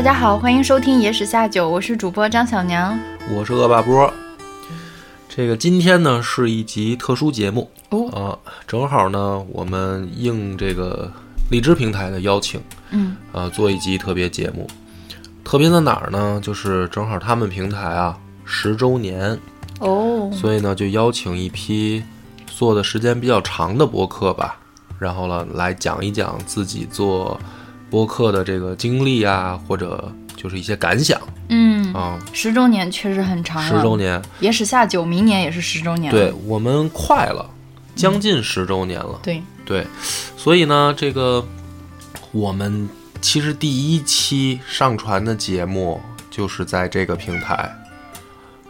大家好，欢迎收听《野史下酒》，我是主播张小娘，我是恶霸波。这个今天呢是一集特殊节目哦啊，正好呢我们应这个荔枝平台的邀请，嗯啊，做一集特别节目。特别在哪儿呢？就是正好他们平台啊十周年，哦，所以呢就邀请一批做的时间比较长的播客吧，然后呢来讲一讲自己做播客的这个经历啊，或者就是一些感想。嗯，啊。十周年确实很长了，十周年，野史下酒，明年也是十周年，对，我们快了，将近十周年了。对，对，所以呢，这个我们其实第一期上传的节目就是在这个平台，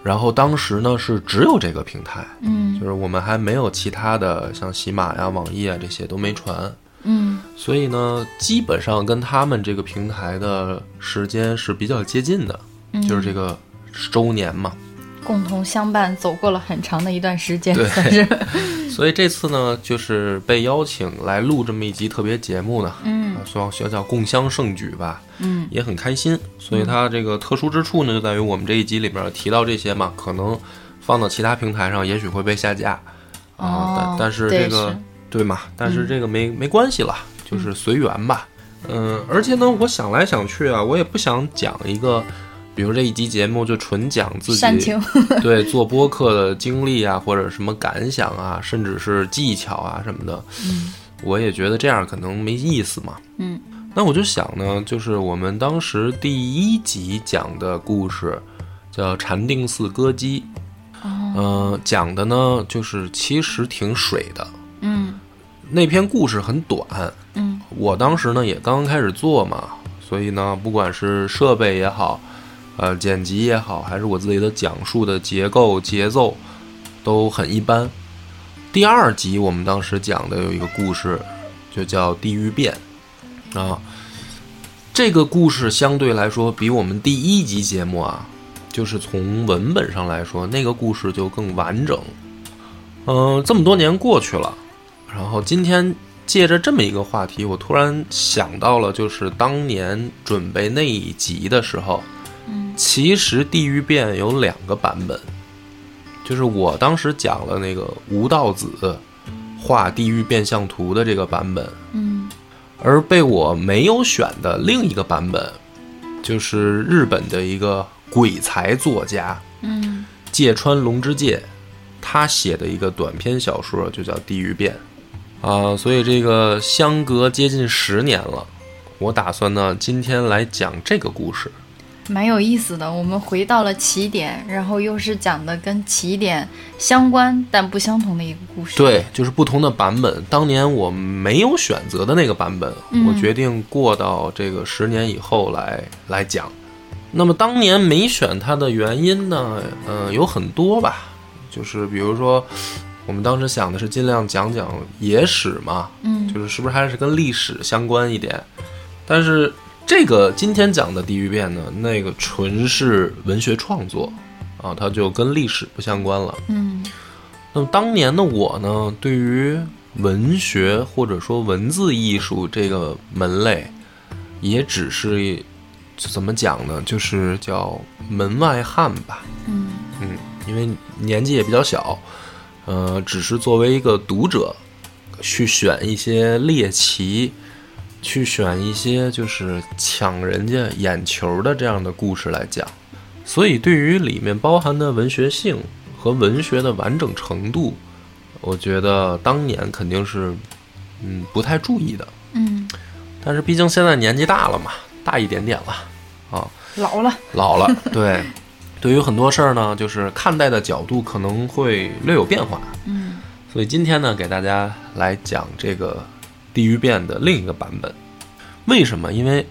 然后当时呢是只有这个平台，嗯。就是我们还没有其他的像喜马呀、网易啊这些都没传，嗯。所以呢，基本上跟他们这个平台的时间是比较接近的，嗯，就是这个周年嘛。共同相伴走过了很长的一段时间，对。算是，所以这次呢，就是被邀请来录这么一集特别节目呢，嗯。啊，希望学校共襄盛举吧，嗯。也很开心。所以它这个特殊之处呢，就在于我们这一集里边提到这些嘛，可能放到其他平台上，也许会被下架。啊。哦但但是这个是对嘛？但是这个没、没关系了，就是随缘吧。嗯，而且呢，我想来想去啊，我也不想讲一个，比如这一集节目就纯讲自己，对做播客的经历啊，或者什么感想啊，甚至是技巧啊什么的，嗯。我也觉得这样可能没意思嘛。嗯。那我就想呢，就是我们当时第一集讲的故事叫《禅定寺歌姬》，哦。呃，讲的呢就是其实挺水的，嗯那篇故事很短，嗯我当时呢也刚刚开始做嘛，所以呢，不管是设备也好，呃，剪辑也好，还是我自己的讲述的结构节奏，都很一般。第二集我们当时讲的有一个故事，就叫《地狱变》啊。这个故事相对来说比我们第一集节目啊，就是从文本上来说，那个故事就更完整。嗯、这么多年过去了，然后今天借着这么一个话题，我突然想到了，就是当年准备那一集的时候，嗯。其实《地狱变》有两个版本，就是我当时讲了那个吴道子画地狱变相图的这个版本，嗯。而被我没有选的另一个版本，就是日本的一个鬼才作家嗯。芥川龙之介，他写的一个短篇小说就叫《地狱变》啊，所以这个相隔接近十年了，我打算呢今天来讲这个故事。蛮有意思的。我们回到了起点，然后又是讲的跟起点相关但不相同的一个故事。，对，就是不同的版本。当年我没有选择的那个版本，嗯我决定过到这个十年以后来来讲。那么当年没选它的原因呢，呃，有很多吧，就是比如说，我们当时想的是尽量讲讲野史嘛，嗯就是是不是还是跟历史相关一点？但是这个今天讲的《地狱变》呢，那个纯是文学创作啊，它就跟历史不相关了。嗯那么当年的我呢，对于文学或者说文字艺术这个门类，也只是怎么讲呢？就是叫门外汉吧。嗯嗯，因为年纪也比较小，呃，只是作为一个读者，去选一些猎奇，去选一些就是抢人家眼球的这样的故事来讲。所以，对于里面包含的文学性和文学的完整程度，我觉得当年肯定是嗯不太注意的。嗯，但是毕竟现在年纪大了嘛，大一点点了啊，老了。老了，对，对于很多事儿呢，就是看待的角度可能会略有变化。嗯所以今天呢，给大家来讲这个《地狱变》的另一个版本。为什么？因为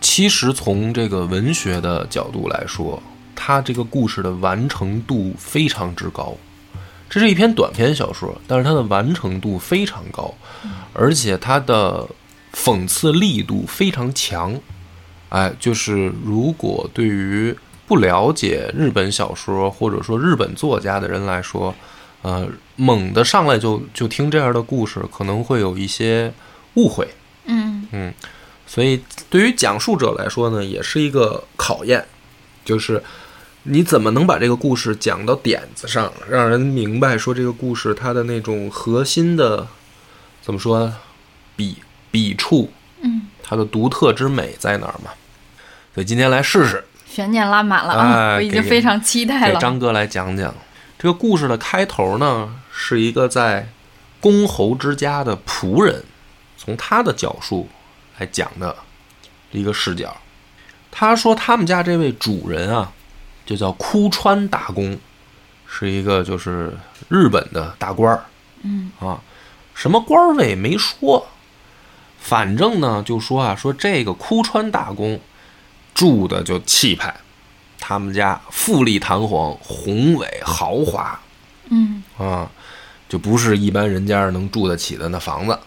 其实从这个文学的角度来说，它这个故事的完成度非常之高。这是一篇短篇小说，但是它的完成度非常高，而且它的讽刺力度非常强。哎，就是如果对于不了解日本小说或者说日本作家的人来说，呃，猛的上来就就听这样的故事，可能会有一些误会。嗯嗯，所以对于讲述者来说呢，也是一个考验，就是你怎么能把这个故事讲到点子上，让人明白说这个故事它的那种核心的怎么说笔笔触，嗯，它的独特之美在哪儿嘛？所以今天来试试，悬念拉满了啊！哎我已经非常期待了。给张哥来讲讲这个故事的开头呢，是一个在公侯之家的仆人，从他的角述来讲的一个视角。他说他们家这位主人啊，就叫枯川大公，是一个就是日本的大官儿。嗯啊，什么官儿位没说，反正呢就说啊，说这个枯川大公住的就气派，他们家富丽堂皇、宏伟豪华。嗯。啊，就不是一般人家能住得起的那房子。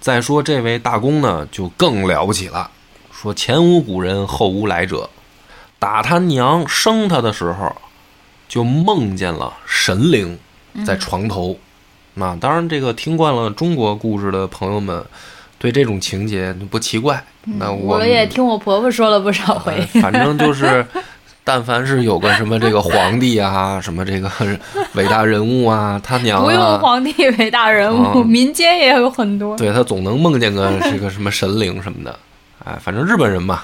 再说这位大公呢，就更了不起了，说前无古人，后无来者，打他娘生他的时候，就梦见了神灵在床头。那当然，这个听惯了中国故事的朋友们，对这种情节不奇怪。那我也听我婆婆说了不少回。呃反正就是，但凡是有个什么这个皇帝啊，什么这个伟大人物啊，他娘不用啊，皇帝伟大人物，嗯民间也有很多。对他总能梦见个这个什么神灵什么的。哎，反正日本人嘛，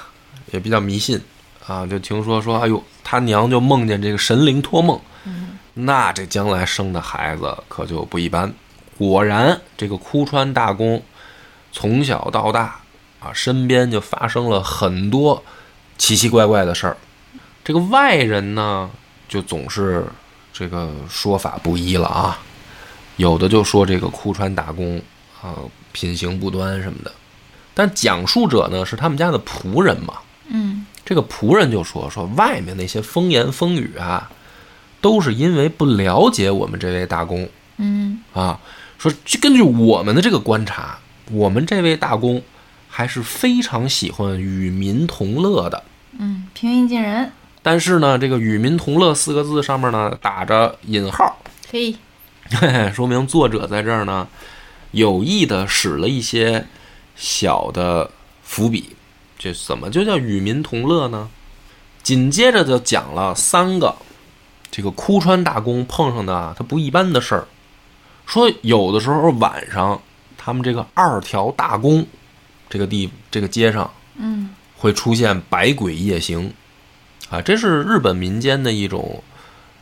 也比较迷信啊，就听说说，哎呦，他娘就梦见这个神灵托梦，那这将来生的孩子可就不一般。果然，这个枯川大公从小到大啊，身边就发生了很多奇奇怪怪的事儿。这个外人呢，就总是这个说法不一了啊。有的就说这个库川打工啊，品行不端什么的，但讲述者呢是他们家的仆人嘛，嗯这个仆人就说说外面那些风言风语啊，都是因为不了解我们这位大公嗯啊，说根据我们的这个观察，我们这位大公还是非常喜欢与民同乐的。嗯，平易近人。但是呢，这个“与民同乐”四个字上面呢打着引号，嘿，嘿嘿，说明作者在这儿呢有意的使了一些小的伏笔。这怎么就叫与民同乐呢？紧接着就讲了三个这个枯川大公碰上的啊他不一般的事儿。说有的时候晚上，他们这个二条大宫这个地这个街上嗯。会出现百鬼夜行，啊，这是日本民间的一种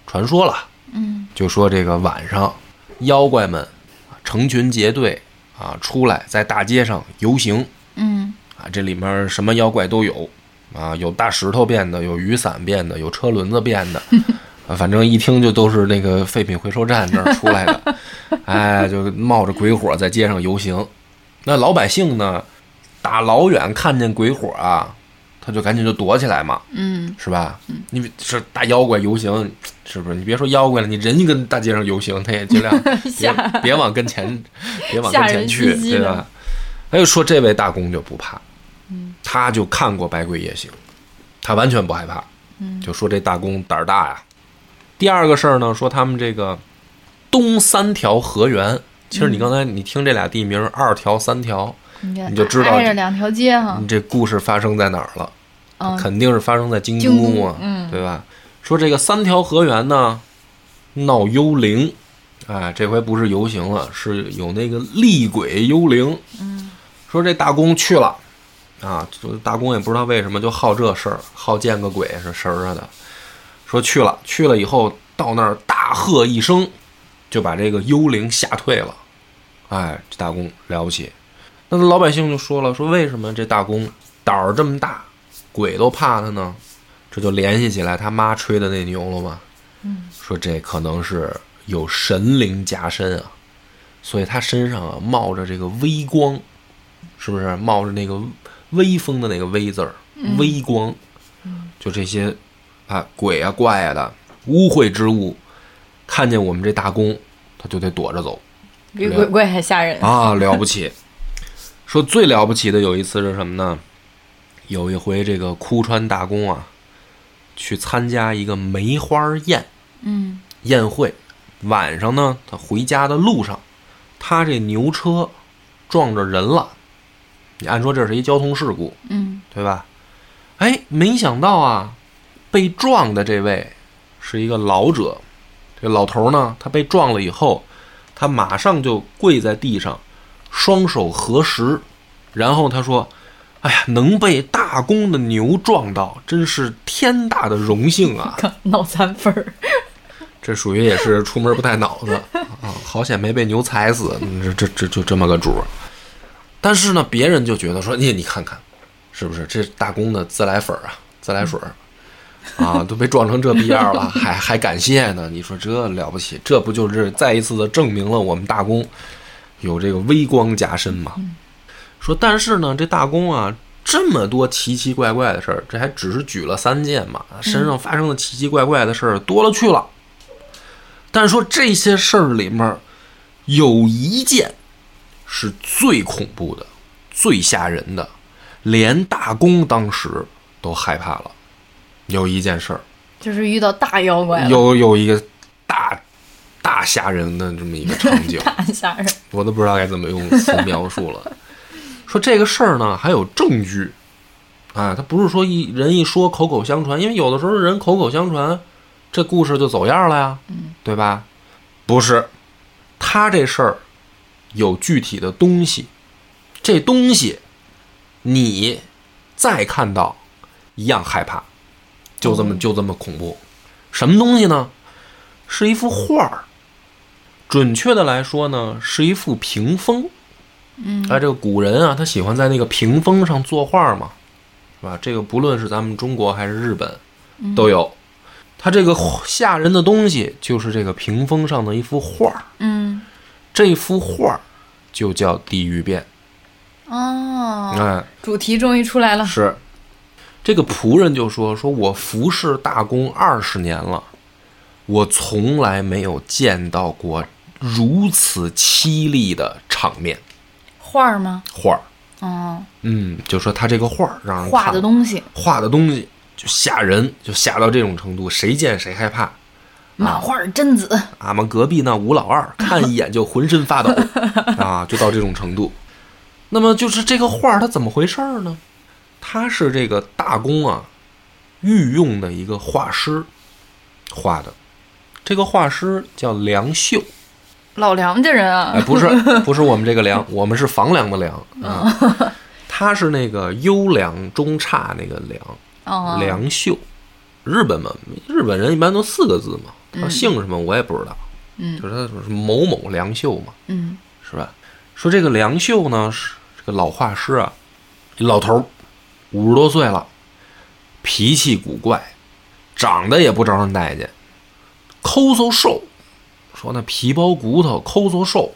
传说了。嗯。就说这个晚上，妖怪们啊成群结队啊出来在大街上游行。嗯。啊，这里面什么妖怪都有。啊，有大石头变的，有雨伞变的，有车轮子变的，啊，反正一听就都是那个废品回收站那儿出来的，哎，就冒着鬼火在街上游行。那老百姓呢，打老远看见鬼火啊，他就赶紧就躲起来嘛，嗯是吧？你是大妖怪游行，是不是？你别说妖怪了，你人跟大街上游行，他也尽量 别别往跟前，别往跟前去，对吧？他就说这位大公就不怕，他就看过《百鬼夜行》，他完全不害怕，就说这大公胆儿大呀。第二个事儿呢，说他们这个东三条河源，其实你刚才你听这俩地名，二条、三条，你你就知道挨着两条街哈你。这故事发生在哪儿了？嗯肯定是发生在京京都嘛，都嗯对吧？说这个三条河源呢，闹幽灵，哎，这回不是游行了，是有那个厉鬼幽灵。嗯说这大公去了，啊，这大公也不知道为什么就好这事儿，好见个鬼是神儿啊的。说去了，去了以后到那儿大喝一声，就把这个幽灵吓退了。哎，这大公了不起。那老百姓就说了，说为什么这大公胆儿这么大，鬼都怕他呢？这就联系起来他妈吹的那牛了嘛。嗯，说这可能是有神灵加身啊，所以他身上啊冒着这个微光，是不是冒着那个微风的那个微字儿，微光，就这些啊鬼啊怪啊的污秽之物，看见我们这大公，他就得躲着走比鬼怪还吓人。啊，了不起。说最了不起的有一次是什么呢？有一回这个枯川大公啊，去参加一个梅花宴。嗯宴会，晚上呢，他回家的路上，他这牛车撞着人了，你按说这是一交通事故，嗯，对吧？哎，没想到啊，被撞的这位是一个老者。这老头呢，他被撞了以后，他马上就跪在地上，双手合十，然后他说：“哎呀，能被大公的牛撞到，真是天大的荣幸啊！”脑残粉儿，这属于也是出门不带脑子啊，好险没被牛踩死，嗯这这这就这么个主儿。但是呢，别人就觉得说，你你看看，是不是这大公的自来粉儿啊，自来水儿 啊，都被撞成这逼样了，还还感谢呢？你说这了不起？这不就是再一次的证明了我们大公有这个微光加身吗？说，但是呢，这大公啊，这么多奇奇怪怪的事儿，这还只是举了三件嘛，身上发生的奇奇怪怪的事儿多了去了。但是说这些事儿里面有一件是最恐怖的、最吓人的，连大公当时都害怕了。有一件事儿，就是遇到大妖怪了，有有一个大大吓人的这么一个场景，大吓人。我都不知道该怎么用词描述了。说这个事儿呢，还有证据，啊，他不是说一人一说口口相传，因为有的时候人口口相传，这故事就走样了呀，对吧？不是，他这事儿有具体的东西，这东西你再看到一样害怕，就这么就这么恐怖。什么东西呢？是一幅画儿。准确的来说呢，是一幅屏风。嗯，哎，这个古人啊，他喜欢在那个屏风上作画嘛，是吧？这个不论是咱们中国还是日本，都有。他这个吓人的东西，就是这个屏风上的一幅画儿。嗯，这幅画儿就叫《地狱变》。哦，哎，主题终于出来了。是这个仆人就说：“说我服侍大公二十年了，我从来没有见到过如此凄厉的场面。画儿吗？画儿，哦，嗯，就说他这个画儿让人画的东西，画的东西就吓人，就吓到这种程度，谁见谁害怕。满画儿贞子。俺们隔壁那吴老二 看一眼就浑身发抖啊，就到这种程度。那么就是这个画儿它怎么回事儿呢？他是这个大公啊御用的一个画师画的，这个画师叫梁秀，老梁家人哎，啊，不是 不是我们这个梁，我们是房梁的梁啊，他是那个优良中差那个梁。哦，梁秀，日本嘛，日本人一般都四个字嘛，他姓什么我也不知道，嗯。就是他是某某梁秀嘛，嗯。是吧？说这个梁秀呢是这个老画师啊，老头儿，五十多岁了，脾气古怪，长得也不招人待见，抠搜瘦，说那皮包骨头，抠搜瘦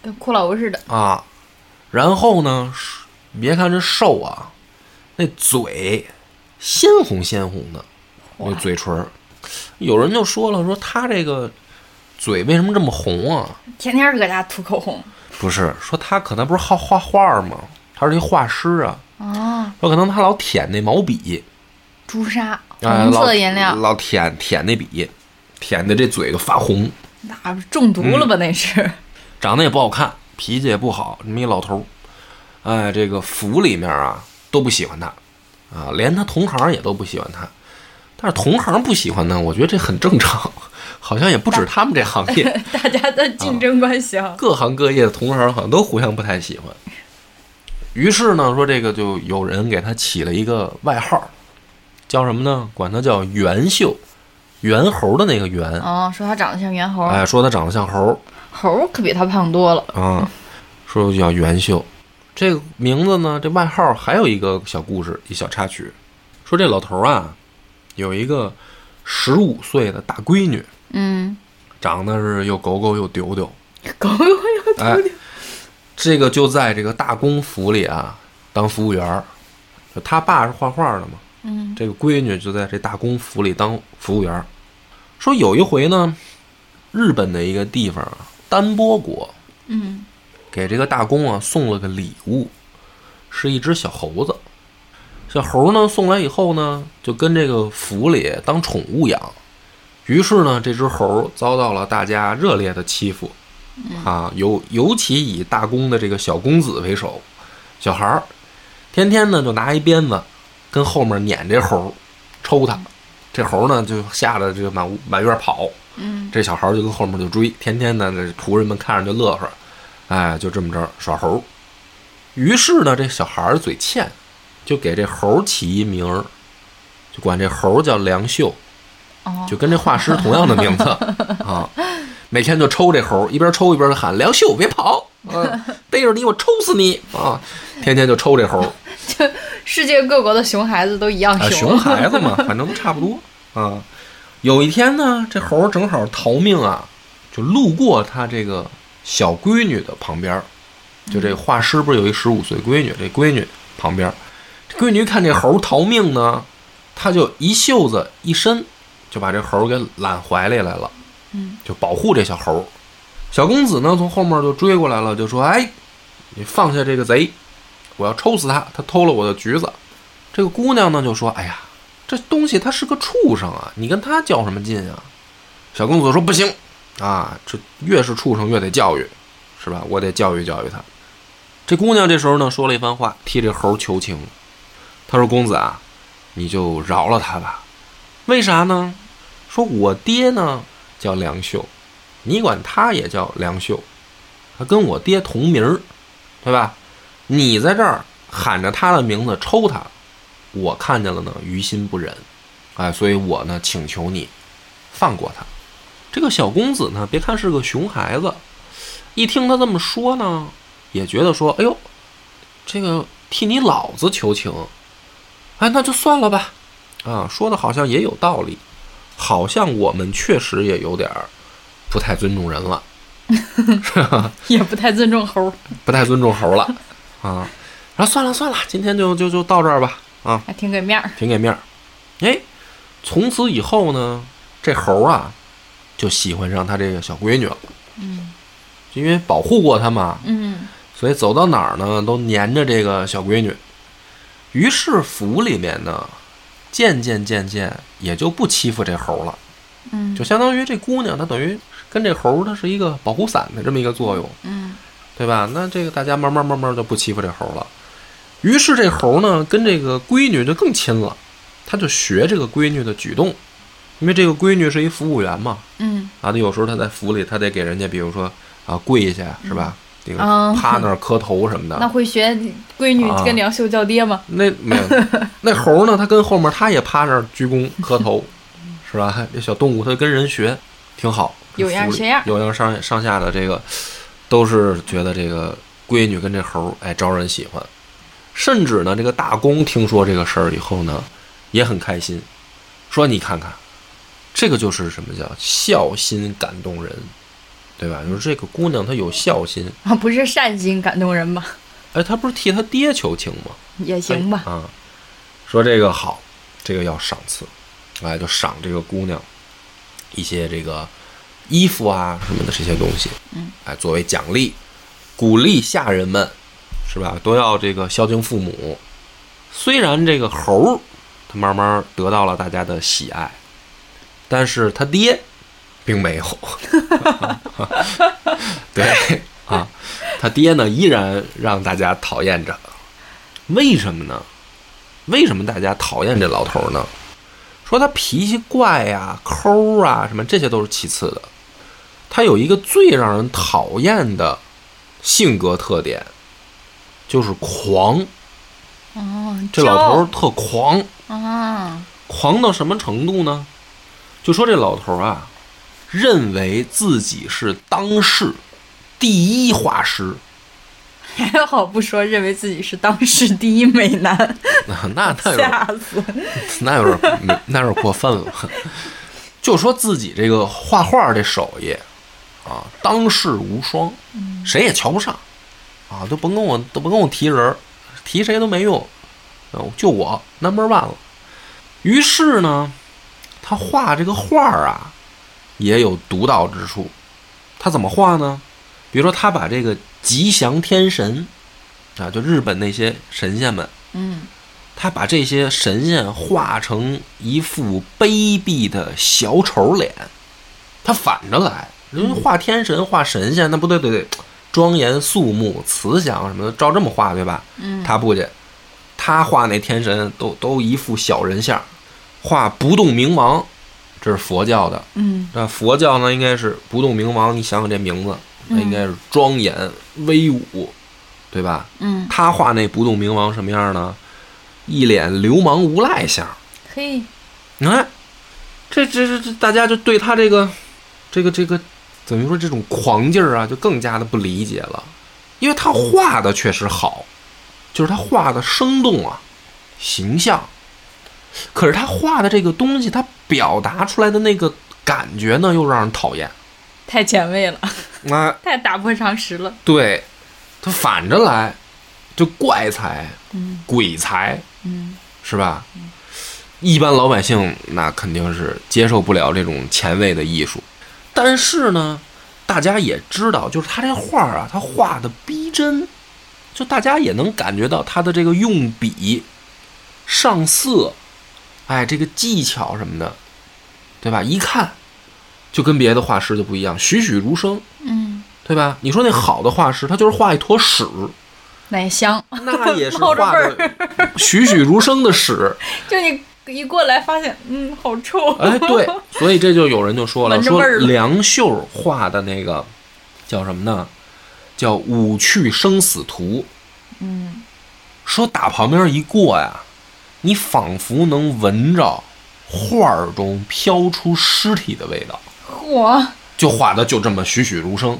跟骷髅似的。啊，然后呢，是别看这瘦啊，那嘴鲜红鲜红的，那嘴唇儿，有人就说了，说他这个嘴为什么这么红啊？天天搁家涂口红。不是，说他可能不是好画画吗？他是一画师啊，哦，说可能他老舔那毛笔，朱砂，啊，红色颜料，老舔舔那笔，舔的这嘴都发红，那不是中毒了吧？那是。长得也不好看，脾气也不好，这么一老头儿，哎，这个府里面啊都不喜欢他，啊，连他同行也都不喜欢他。但是同行不喜欢呢，我觉得这很正常，好像也不止他们这行业，大家的竞争关系啊。各行各业的同行好像都互相不太喜欢。于是呢，说这个就有人给他起了一个外号，叫什么呢？管他叫猿秀，猿猴的那个猿。哦，说他长得像猿猴，哎，说他长得像猴猴可比他胖多了。啊，说叫猿秀。这个名字呢，这外号还有一个小故事，一小插曲，说这老头啊，有一个十五岁的大闺女，嗯，长得是又狗狗又丢丢，狗有哎，这个就在这个大公府里啊当服务员儿，他爸是画画的嘛，嗯，这个闺女就在这大公府里当服务员儿。说有一回呢，日本的一个地方啊，丹波国嗯给这个大公啊送了个礼物，是一只小猴子。小猴呢送来以后呢，就跟这个府里当宠物养。于是呢，这只猴遭到了大家热烈的欺负，啊，尤尤其以大公的这个小公子为首，小孩儿，天天呢就拿一鞭子跟后面撵这猴儿，抽他。这猴儿呢就吓得这个满屋满院跑。嗯这小孩儿就跟后面就追，天天呢这仆人们看着就乐呵，哎，就这么着耍猴儿。于是呢，这小孩儿嘴欠，就给这猴儿起一名儿，就管这猴儿叫梁秀。哦，就跟这画师同样的名字 啊，每天就抽这猴，一边抽一边喊梁秀别跑，啊，逮着你我抽死你！啊！天天就抽这猴，就世界各国的熊孩子都一样啊，熊。孩子嘛，反正都差不多。啊。有一天呢，这猴正好逃命啊，就路过他这个小闺女的旁边儿，就这画师不是有一十五岁闺女，这闺女旁边儿，这闺女看这猴逃命呢，她就一袖子一伸，就把这猴给揽怀里来了，嗯，就保护这小猴。小公子呢，从后面就追过来了，就说：“哎，你放下这个贼，我要抽死他，他偷了我的橘子。”这个姑娘呢就说：“哎呀，这东西它是个畜生啊，你跟他较什么劲啊？”小公子说：“不行啊，这越是畜生越得教育，是吧？我得教育教育他。”这姑娘这时候呢说了一番话，替这猴求情。她说：“公子啊，你就饶了他吧。为啥呢？说我爹呢叫梁秀，你管他也叫梁秀，他跟我爹同名儿，对吧？你在这儿喊着他的名字抽他，我看见了呢，于心不忍，哎，所以我呢请求你放过他。这个小公子呢，别看是个熊孩子，一听他这么说呢，也觉得说，哎呦，这个替你老子求情，哎，那就算了吧，啊，说的好像也有道理，好像我们确实也有点儿不太尊重人了，是吧？也不太尊重猴，不太尊重猴了啊。然后算了算了，今天就就就到这儿吧，啊，还挺给面儿。挺给面儿。哎，从此以后呢，这猴啊就喜欢上他这个小闺女了，嗯因为保护过她嘛，嗯所以走到哪儿呢都黏着这个小闺女。于是府里面呢，渐渐渐渐也就不欺负这猴了，嗯就相当于这姑娘她等于跟这猴它是一个保护伞的这么一个作用。嗯对吧？那这个大家慢慢慢慢就不欺负这猴了。于是这猴呢，跟这个闺女就更亲了，他就学这个闺女的举动，因为这个闺女是一服务员嘛，嗯啊，他有时候他在府里，他得给人家，比如说啊跪下是吧？这个啊趴那儿磕头什么的。那会学闺女啊跟梁秀叫爹吗？那没有，那猴呢？他跟后面他也趴那儿鞠躬磕头，是吧？这小动物它跟人学，挺好，有样学样有样上上下的这个都是觉得这个闺女跟这猴哎招人喜欢，甚至呢，这个大公听说这个事儿以后呢，也很开心，说你看看，这个就是什么叫孝心感动人，对吧？就是这个姑娘她有孝心，啊，不是善心感动人吗？哎，她不是替她爹求情吗？也行吧。啊，说这个好，这个要赏赐，哎，就赏这个姑娘一些这个衣服啊什么的这些东西，嗯，哎，作为奖励，鼓励下人们，是吧？都要这个孝敬父母。虽然这个猴儿他慢慢得到了大家的喜爱，但是他爹并没有。对啊，他爹呢依然让大家讨厌着。为什么呢？为什么大家讨厌这老头呢？说他脾气怪呀、抠啊，什么这些都是其次的。他有一个最让人讨厌的性格特点，就是狂。哦，这老头儿特狂，啊，狂到什么程度呢？就说这老头儿啊，认为自己是当世第一画师，还好不说，认为自己是当世第一美男，那那那吓死！那有点没那有点过分了。就说自己这个画画这手艺啊，当世无双，谁也瞧不上啊，都甭跟我都甭跟我提人儿，提谁都没用，啊就我 number one 了。于是呢，他画这个画儿啊，也有独到之处。他怎么画呢？比如说，他把这个吉祥天神啊，就日本那些神仙们，嗯他把这些神仙画成一副卑鄙的小丑脸，他反着来。因为画天神、画神仙，那不得得得庄严肃穆、慈祥什么的，照这么画，对吧？嗯他不去，他画那天神都都一副小人像，画不动明王，这是佛教的。嗯那佛教呢，应该是不动明王。你想想这名字，那应该是庄严威武，对吧？嗯，他画那不动明王什么样呢？一脸流氓无赖相。嘿，你看，这这这这，大家就对他这个这个这个，等于说这种狂劲儿啊，就更加的不理解了，因为他画的确实好，就是他画的生动啊，形象。可是他画的这个东西，他表达出来的那个感觉呢，又让人讨厌。太前卫了，啊，太打破常识了。对，他反着来，就怪才、嗯鬼才，嗯是吧？一般老百姓那肯定是接受不了这种前卫的艺术，但是呢，大家也知道，就是他这画儿啊，他画的逼真，就大家也能感觉到他的这个用笔、上色，哎，这个技巧什么的，对吧？一看就跟别的画师就不一样，栩栩如生，嗯，对吧？你说那好的画师，他就是画一坨屎，奶香，那也是画的栩栩如生的屎。就你一过来发现，嗯，好臭。哎，对，所以这就有人就说了，说梁秀画的那个叫什么呢？叫《五去生死图》。嗯，说打旁边一过呀，你仿佛能闻着画儿中飘出尸体的味道，嚯，就画的就这么栩栩如生。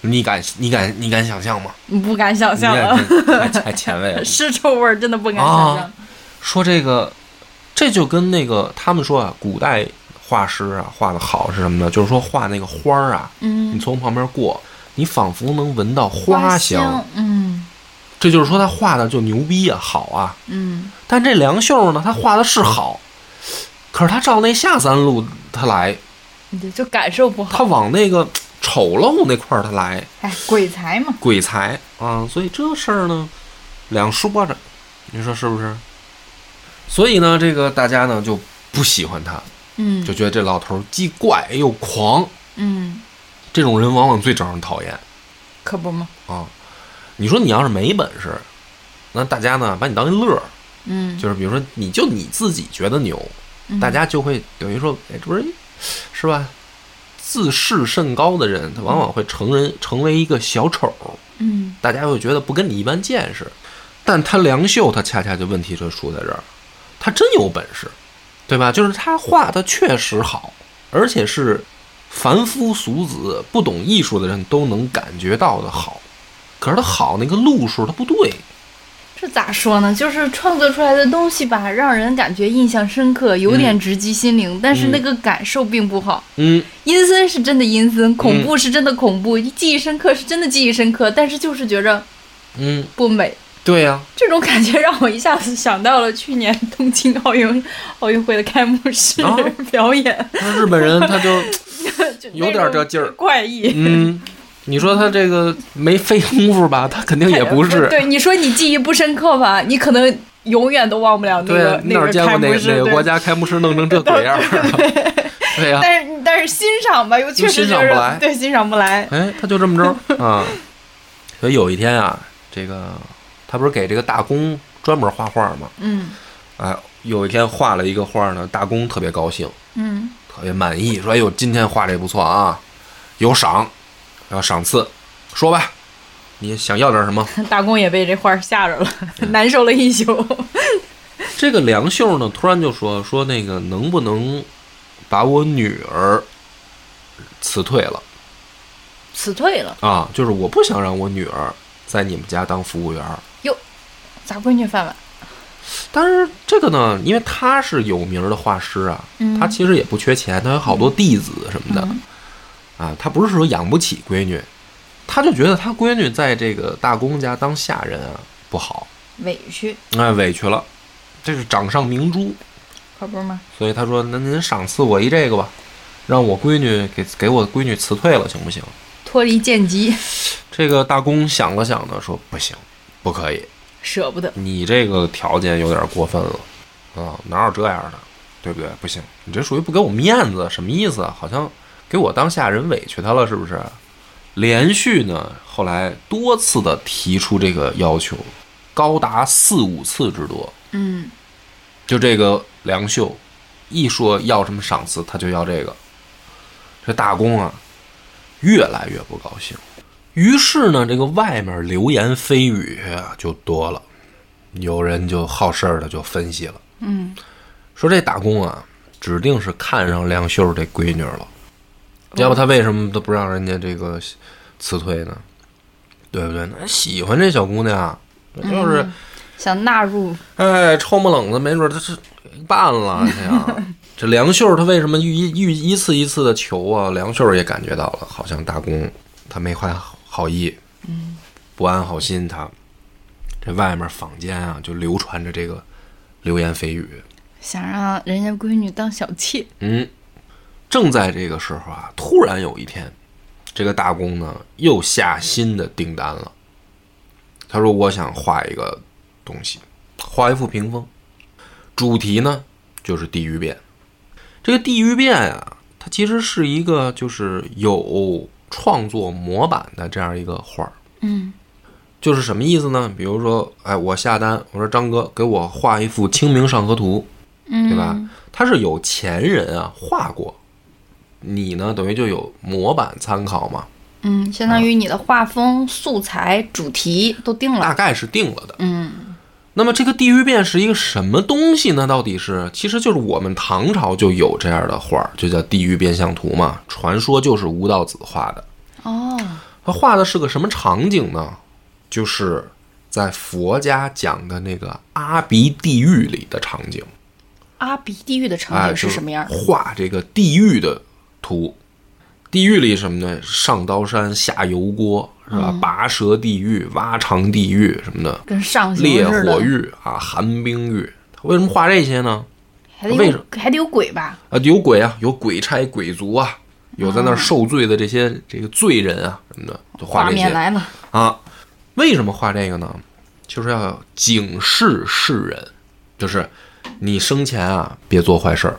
你敢你敢你敢想象吗？不敢想象了，看太太前卫了。尸臭味儿真的不敢想象。说这个，这就跟那个他们说啊，古代画师啊画的好是什么呢？就是说画那个花儿啊，嗯你，从旁边过，你仿佛能闻到花香。嗯这就是说他画的就牛逼啊，好啊。嗯但这梁秀呢，他画的是好，可是他照那下三路他来，嗯，就感受不好他。往那个丑陋那块儿他来，哎，鬼才嘛，鬼才啊！所以这事儿呢，两说着，你说是不是？所以呢，这个大家呢就不喜欢他，嗯就觉得这老头儿既怪又狂，嗯，这种人往往最招人讨厌可不嘛，啊！你说你要是没本事，那大家呢把你当一乐儿，嗯，就是比如说你就你自己觉得牛，嗯大家就会等于说，哎，这不是是吧？自视甚高的人，他往往会成人成为一个小丑，嗯大家会觉得不跟你一般见识。但他梁秀，他恰恰就问题就出在这儿，他真有本事，对吧？就是他画的确实好，而且是凡夫俗子、不懂艺术的人都能感觉到的好。可是他好那个路数他不对，这咋说呢？就是创作出来的东西吧，让人感觉印象深刻，有点直击心灵，但是那个感受并不好。嗯，阴森是真的阴森，恐怖是真的恐怖，记忆深刻是真的记忆深刻，但是就是觉着嗯，不美。对呀、这种感觉让我一下子想到了去年东京奥运奥运会的开幕式啊？表演，那日本人他就 就有点这劲儿。怪异。嗯，你说他这个没费功夫吧？他肯定也不是。对，你说你记忆不深刻吧，你可能永远都忘不了那个那个儿见过哪开幕式。对哪个国家开幕式弄成这鬼样儿啊？对呀、但是但是欣赏吧，又确实觉欣赏不来对欣赏不来。哎，他就这么着 啊。所以有一天啊，这个他不是给这个大公专门画画吗？嗯哎，有一天画了一个画呢，大公特别高兴，嗯特别满意，说：“哎呦，今天画这不错啊，有赏，要赏赐，说吧，你想要点什么？” 大公也被这画吓着了，难受了一宿。这个梁秀呢，突然就说说那个能不能把我女儿辞退了辞退了，啊？就是我不想让我女儿在你们家当服务员哟。砸闺女饭碗。但是这个呢，因为他是有名的画师啊，嗯他其实也不缺钱，他有好多弟子什么的、嗯啊，他不是说养不起闺女，他就觉得他闺女在这个大公家当下人啊不好，委屈，哎，委屈了，这是掌上明珠，可不是吗？所以他说：“那您赏赐我一这个吧，让我闺女给给我闺女辞退了，行不行脱离贱籍，？”这个大公想了想呢，说：“不行，不可以，舍不得。你这个条件有点过分了啊，哪有这样的，对不对？不行，你这属于不给我面子，什么意思啊？好像给我当下人委屈他了，是不是？连续呢后来多次的提出这个要求，高达四五次之多。嗯，就这个梁秀，一说要什么赏赐，他就要这个。这大公啊，越来越不高兴。于是呢，这个外面流言蜚语啊就多了，有人就好事儿的就分析了，嗯，说这大公啊，指定是看上梁秀这闺女了，要不他为什么都不让人家这个辞退呢？对不对？那喜欢这小姑娘，就是。想纳入，哎，臭不冷子，没准他是办了 这样。这梁秀他为什么一一一次一次的求啊？梁秀也感觉到了，好像大公他没怀好意，嗯，不安好心。他这外面坊间啊，就流传着这个流言蜚语，想让人家闺女当小妾。嗯，正在这个时候啊，突然有一天，这个大公呢又下新的订单了。他说：“我想画一个。”东西，画一幅屏风，主题呢就是地狱变。这个地狱变啊，它其实是一个就是有创作模板的这样一个画儿。嗯，就是什么意思呢？比如说，哎，我下单，我说张哥给我画一幅《清明上河图》，对吧？他是有前人啊画过，你呢等于就有模板参考嘛。嗯，相当于你的画风、素材、主题都定了，大概是定了的。嗯。那么这个地狱变是一个什么东西呢？到底是，其实就是我们唐朝就有这样的画，就叫地狱变相图嘛。传说就是吴道子画的。哦，他画的是个什么场景呢？就是在佛家讲的那个阿鼻地狱里的场景。阿鼻地狱的场景是什么样？画这个地狱的图。地狱里什么呢？上刀山下油锅。是吧？拔舌地狱、挖肠地狱什么的，跟上烈火狱啊、寒冰狱，他为什么画这些呢？还得有还得有鬼吧？啊，有鬼啊，有鬼差、鬼卒啊，有在那儿受罪的这些这个罪人啊什么的，就画这些。来了啊！为什么画这个呢？就是要警示世人，就是你生前啊别做坏事儿，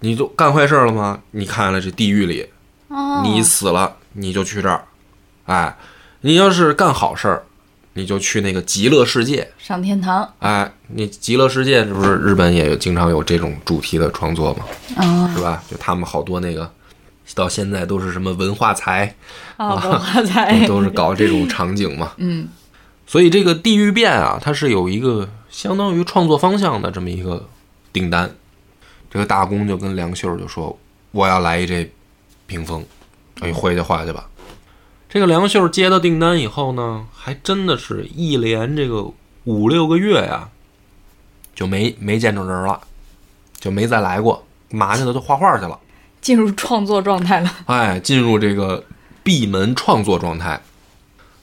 你就干坏事了吗？你看了这地狱里，你死了你就去这儿，哎。你要是干好事儿，你就去那个极乐世界，上天堂。哎，你极乐世界，这不是日本也经常有这种主题的创作吗？啊，是吧？就他们好多那个，到现在都是什么文化财啊，文化财 都是搞这种场景嘛。嗯，所以这个地狱变啊，它是有一个相当于创作方向的这么一个订单。这个大公就跟梁秀就说：“我要来一这屏风，哎，回去画去吧。”这个梁秀接到订单以后呢，还真的是一连这个五六个月呀，就没没见着人了，就没再来过。嘛去了？就画画去了，进入创作状态了。哎，进入这个闭门创作状态。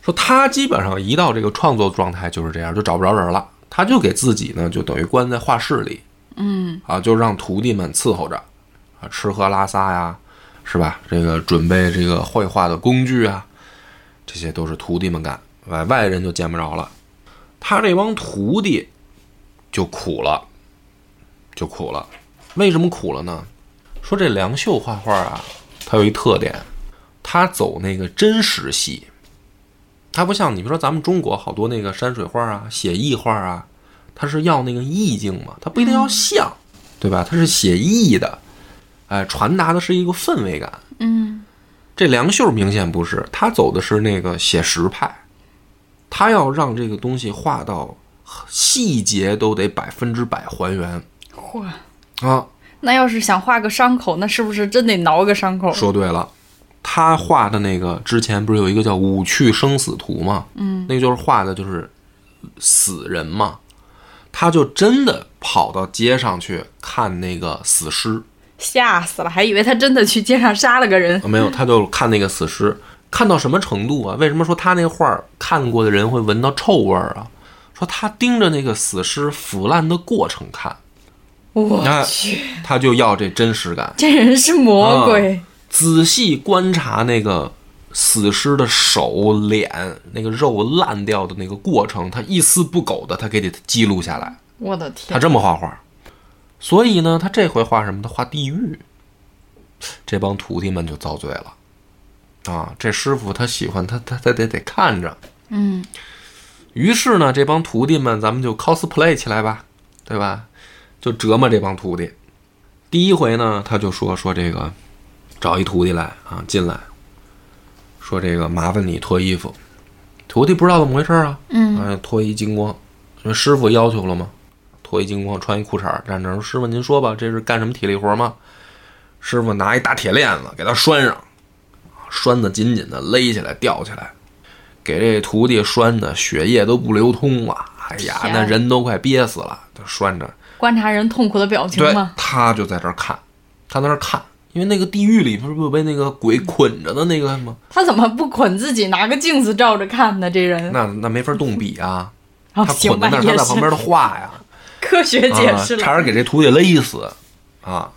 说他基本上一到这个创作状态就是这样，就找不着人了。他就给自己呢，就等于关在画室里，嗯，啊，就让徒弟们伺候着，啊，吃喝拉撒呀，是吧？这个准备这个绘画的工具啊。这些都是徒弟们干，外外人就见不着了。他这帮徒弟就苦了，就苦了。为什么苦了呢？说这梁秀画画啊，他有一特点，他走那个真实系。他不像你，比如说咱们中国好多那个山水画啊、写意画啊，他是要那个意境嘛，他不一定要像，对吧？他是写意的，哎，传达的是一个氛围感。嗯。这梁秀明显不是，他走的是那个写实派，他要让这个东西画到细节都得百分之百还原。嚯啊！那要是想画个伤口，那是不是真得挠个伤口？说对了，他画的那个之前不是有一个叫《五去生死图》吗？嗯，那个就是画的就是死人嘛，他就真的跑到街上去看那个死尸。吓死了，还以为他真的去街上杀了个人。没有，他就看那个死尸，看到什么程度啊？为什么说他那画看过的人会闻到臭味儿啊？说他盯着那个死尸腐烂的过程看，我去，他就要这真实感。这人是魔鬼。仔细观察那个死尸的手、脸，那个肉烂掉的那个过程，他一丝不苟的，他给你记录下来。我的天，他这么画画。所以呢，他这回画什么？他画地狱。这帮徒弟们就遭罪了，啊，这师傅他喜欢他他他得得看着。嗯于是呢，这帮徒弟们，咱们就 cosplay 起来吧，对吧？就折磨这帮徒弟。第一回呢，他就说说这个，找一徒弟来啊，进来，说这个麻烦你脱衣服。徒弟不知道怎么回事啊，嗯嗯，脱一精光，因为师傅要求了吗，脱一精光，穿一裤衩站这儿。师傅您说吧，这是干什么体力活吗？师傅拿一大铁链子给他拴上，拴的紧紧的，勒起来，吊起来，给这徒弟拴的血液都不流通了。哎呀，那人都快憋死了，就拴着。观察人痛苦的表情对吗？，他就在这儿看，他在那儿看，因为那个地狱里不是不被那个鬼捆着的那个吗？他怎么不捆自己，拿个镜子照着看呢？这人，那那没法动笔啊，哦，他捆在那儿，他在旁边的画呀。科学解啊，释了。差点给这徒弟勒死啊！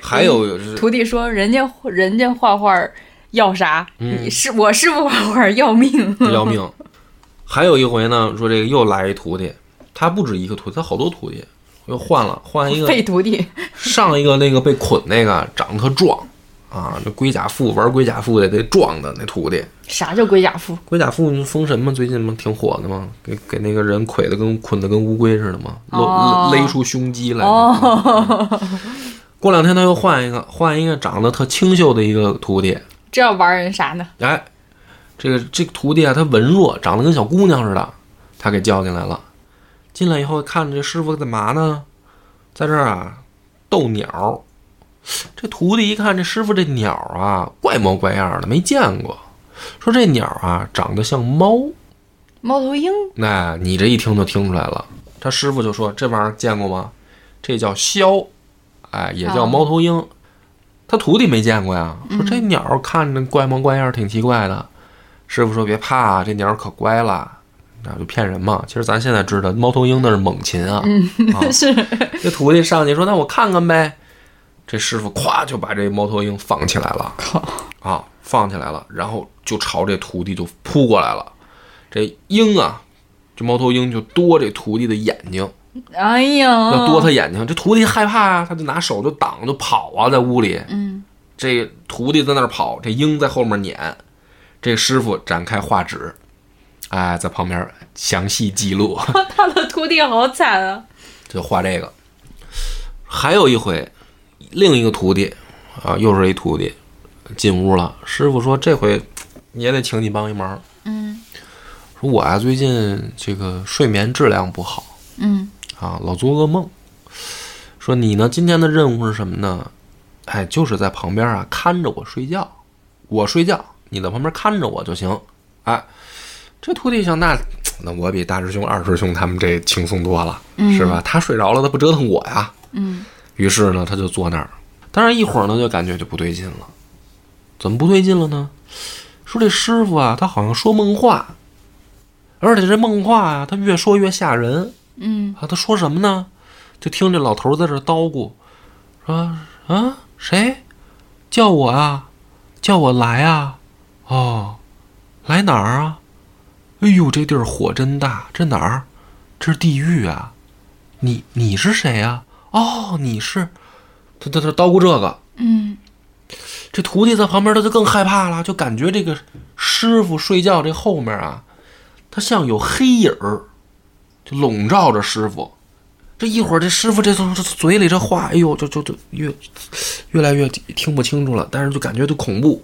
还有就是徒弟说：“人家人家画画要啥？嗯你是我师傅画画要命。要命。还有一回呢，说这个又来一徒弟，他不止一个徒弟，他好多徒弟，又换了，换一个废徒弟，上一个那个被捆那个长得特壮啊，那龟甲腹玩龟甲腹的得壮的那徒弟。啥叫龟甲腹？龟甲腹封神吗，最近吗挺火的吗，给给那个人捆的跟捆的跟乌龟似的吗，勒、哦勒出胸肌来。哦，过两天他又换一个，换一个长得特清秀的一个徒弟，这要玩人啥呢？哎，这个这个徒弟啊，他文弱，长得跟小姑娘似的，他给叫进来了。进来以后看着这师傅干嘛呢？在这儿啊逗鸟。这徒弟一看这师傅这鸟啊，怪模怪样的，没见过。说这鸟啊长得像猫，猫头鹰那你这一听就听出来了。他师傅就说这玩意儿见过吗？这叫枭，哎，也叫哦猫头鹰。他徒弟没见过呀，说这鸟看着怪模怪样，挺奇怪的。师傅说别怕，这鸟可乖了，那就骗人嘛。其实咱现在知道，猫头鹰那是猛禽啊。啊 是这徒弟上去说：“那我看看呗。”这师傅咵就把这猫头鹰放起来了，啊，放起来了，然后就朝这徒弟就扑过来了。这鹰啊，这猫头鹰就多这徒弟的眼睛，哎呀，要多他眼睛。这徒弟害怕啊，他就拿手就挡就跑啊，在屋里。嗯，这徒弟在那儿跑，这鹰在后面撵。这师傅展开画纸，哎，在旁边详细记录。他的徒弟好惨啊！就画这个。还有一回，另一个徒弟啊，又是一徒弟进屋了。师傅说：“这回也得请你帮一忙。嗯”说：“我啊，最近这个睡眠质量不好嗯啊，老做噩梦。说你呢，今天的任务是什么呢？哎，就是在旁边啊看着我睡觉，我睡觉，你在旁边看着我就行。哎，这徒弟想，那那我比大师兄、二师兄他们这轻松多了，是吧？他睡着了，他不折腾我呀。嗯，于是呢，他就坐那儿，但是一会儿呢，就感觉就不对劲了。怎么不对劲了呢？说这师傅啊，他好像说梦话，而且这梦话呀、他越说越吓人嗯啊。他说什么呢？就听这老头在这叨咕，说啊，谁叫我啊？叫我来啊？哦，来哪儿啊？哎呦，这地儿火真大，这哪儿？这是地狱啊！你你是谁呀、哦，你是，他他他叨咕这个，嗯这徒弟在旁边他就更害怕了，就感觉这个师傅睡觉这后面啊，他像有黑影儿，就笼罩着师傅。这一会儿，这师傅这这这嘴里这话，哎呦，就就就越越来越听不清楚了，但是就感觉就恐怖。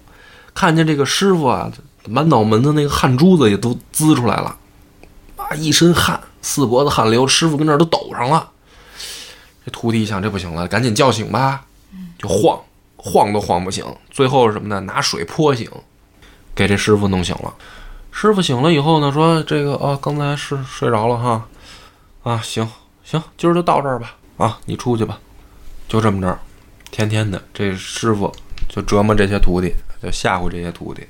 看见这个师傅啊，满脑门的那个汗珠子也都滋出来了，啊，一身汗，四脖子汗流，师傅跟那儿都抖上了。这徒弟一想，这不行了，赶紧叫醒吧，就晃，晃都晃不醒。最后是什么呢？拿水泼醒，给这师傅弄醒了。师傅醒了以后呢，说这个啊，刚才是睡着了哈，啊，行行，今儿就到这儿吧，啊，你出去吧，就这么着，天天的这师傅就折磨这些徒弟，就吓唬这些徒弟。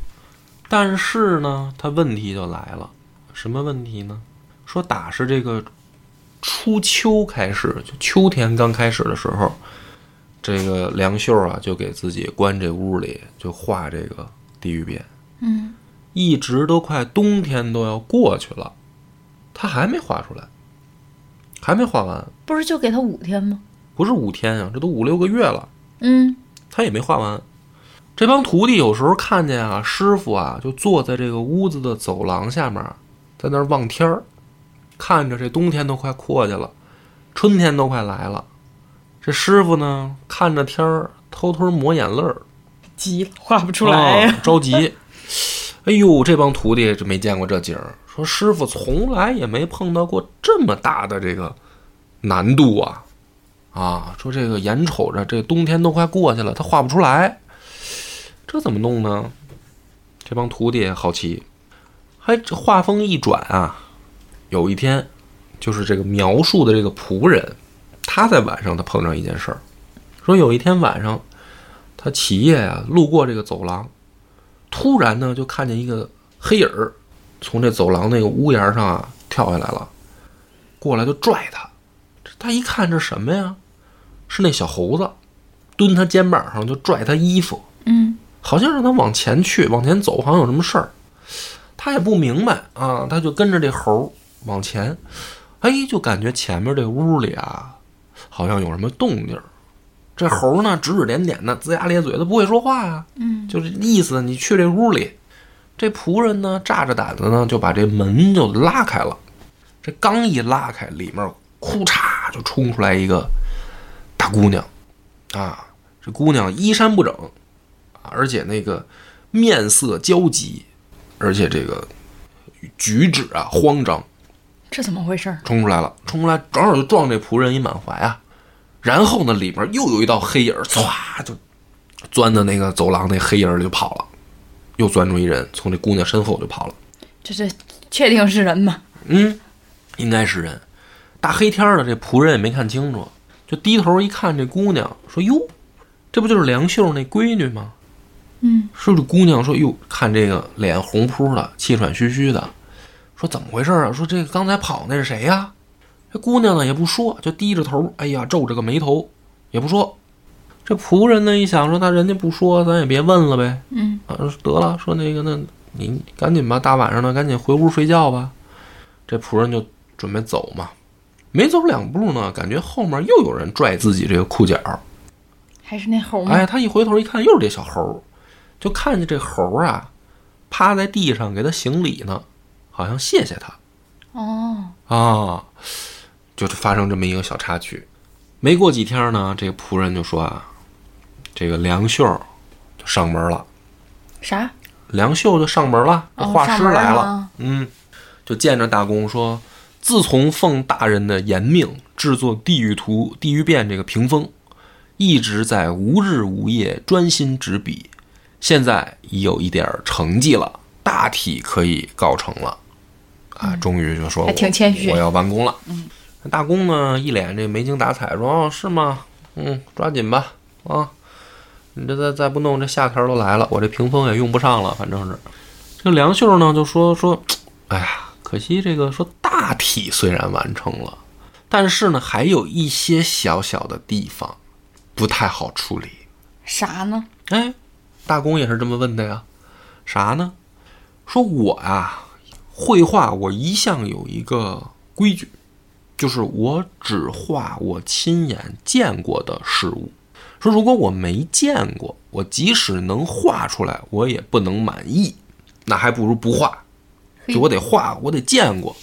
但是呢，他问题就来了，什么问题呢？说打是这个初秋开始，就秋天刚开始的时候，这个梁秀啊就给自己关这屋里，就画这个地狱变，嗯，一直都快冬天都要过去了，他还没画出来，还没画完，不是就给他五天吗？不是五天啊，这都五六个月了，嗯他也没画完。这帮徒弟有时候看见啊，师傅啊就坐在这个屋子的走廊下面，在那儿望天儿，看着这冬天都快过去了，春天都快来了。这师傅呢，看着天儿，偷偷抹眼泪儿，急了，画不出来呀、啊着急。哎呦，这帮徒弟就没见过这景儿，说师傅从来也没碰到过这么大的这个难度啊！啊，说这个眼瞅着这冬天都快过去了，他画不出来，这怎么弄呢？这帮徒弟好奇。还这话锋一转啊，有一天，就是这个描述的这个仆人，他在晚上他碰上一件事儿，说有一天晚上，他起夜啊，路过这个走廊，突然呢就看见一个黑影儿从这走廊那个屋檐上啊跳下来了，过来就拽他。他一看这什么呀？是那小猴子，蹲他肩膀上就拽他衣服，嗯，好像让他往前去，往前走，好像有什么事儿。他也不明白啊，他就跟着这猴儿往前，哎，就感觉前面这屋里啊，好像有什么动静儿。这猴儿呢，指指点点的，龇牙咧嘴的，不会说话呀、嗯，就是意思你去这屋里。这仆人呢，炸着胆子呢，就把这门就拉开了。这刚一拉开，里面哭嚓就冲出来一个大姑娘，啊，这姑娘衣衫不整，啊，而且那个面色焦急，而且这个举止啊慌张，这怎么回事儿？冲出来了，冲出来正好就撞这仆人一满怀啊。然后呢，里边又有一道黑影儿，唰就钻到那个走廊那黑影就跑了，又钻出一人，从这姑娘身后就跑了。这是确定是人吗？嗯，应该是人。大黑天的，这仆人也没看清楚，就低头一看这姑娘，说：“哟，这不就是梁秀那闺女吗？”嗯，是这姑娘说：“哟，看这个脸红扑的，气喘吁吁的，说怎么回事啊？说这个刚才跑那是谁呀？”这姑娘呢也不说，就低着头，哎呀，皱着个眉头，也不说。这仆人呢一想说，那人家不说，咱也别问了呗。嗯，啊，得了，说那个，那你赶紧吧，大晚上的，赶紧回屋睡觉吧。这仆人就准备走嘛，没走两步呢，感觉后面又有人拽自己这个裤脚。还是那猴吗？哎，他一回头一看，又是这小猴儿，就看见这猴儿啊，趴在地上给他行礼呢，好像谢谢他哦，啊，就是发生这么一个小插曲。没过几天呢，这个仆人就说啊，这个梁秀就上门了，啥？梁秀就上门了，画师来了，了嗯，就见着大公说，自从奉大人的严命制作地狱图、地狱变这个屏风，一直在无日无夜专心执笔，现在已有一点儿成绩了，大体可以告成了。啊，终于就说挺谦虚我要完工了。嗯，大公呢一脸这没精打采，说：“哦，是吗？嗯，抓紧吧，啊，你这再再不弄，这夏天都来了，我这屏风也用不上了，反正是。”这梁秀呢就说说，哎呀，可惜这个说大体虽然完成了，但是呢还有一些小小的地方不太好处理。啥呢？哎，大公也是这么问的呀，啥呢？说我啊，绘画我一向有一个规矩，就是我只画我亲眼见过的事物。说如果我没见过，我即使能画出来，我也不能满意，那还不如不画。就我得画，我得见过。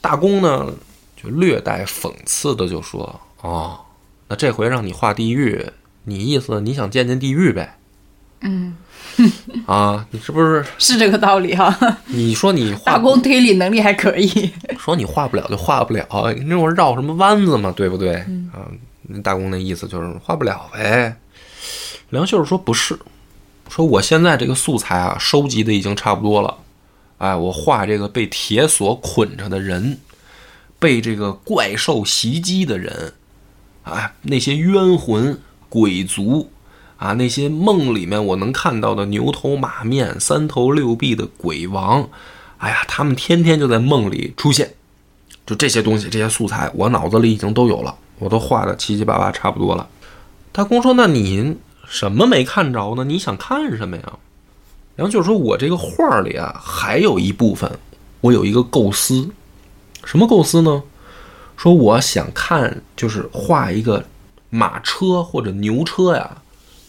大公呢，就略带讽刺的就说：“哦，那这回让你画地狱，你意思你想见见地狱呗？嗯，啊，你是不是？是这个道理哈。你说你画工推理能力还可以。说你画不了就画不了，你这我绕什么弯子嘛，对不对？啊，那大公那意思就是画不了呗。梁秀说不是，说我现在这个素材啊，收集的已经差不多了。哎，我画这个被铁锁捆着的人，被这个怪兽袭击的人，哎，那些冤魂、鬼族啊，那些梦里面我能看到的牛头马面、三头六臂的鬼王，哎呀，他们天天就在梦里出现。就这些东西，这些素材，我脑子里已经都有了，我都画的七七八八差不多了。大公说：“那你什么没看着呢？你想看什么呀？”然后就是说我这个画里啊，还有一部分，我有一个构思，什么构思呢？说我想看，就是画一个马车或者牛车呀，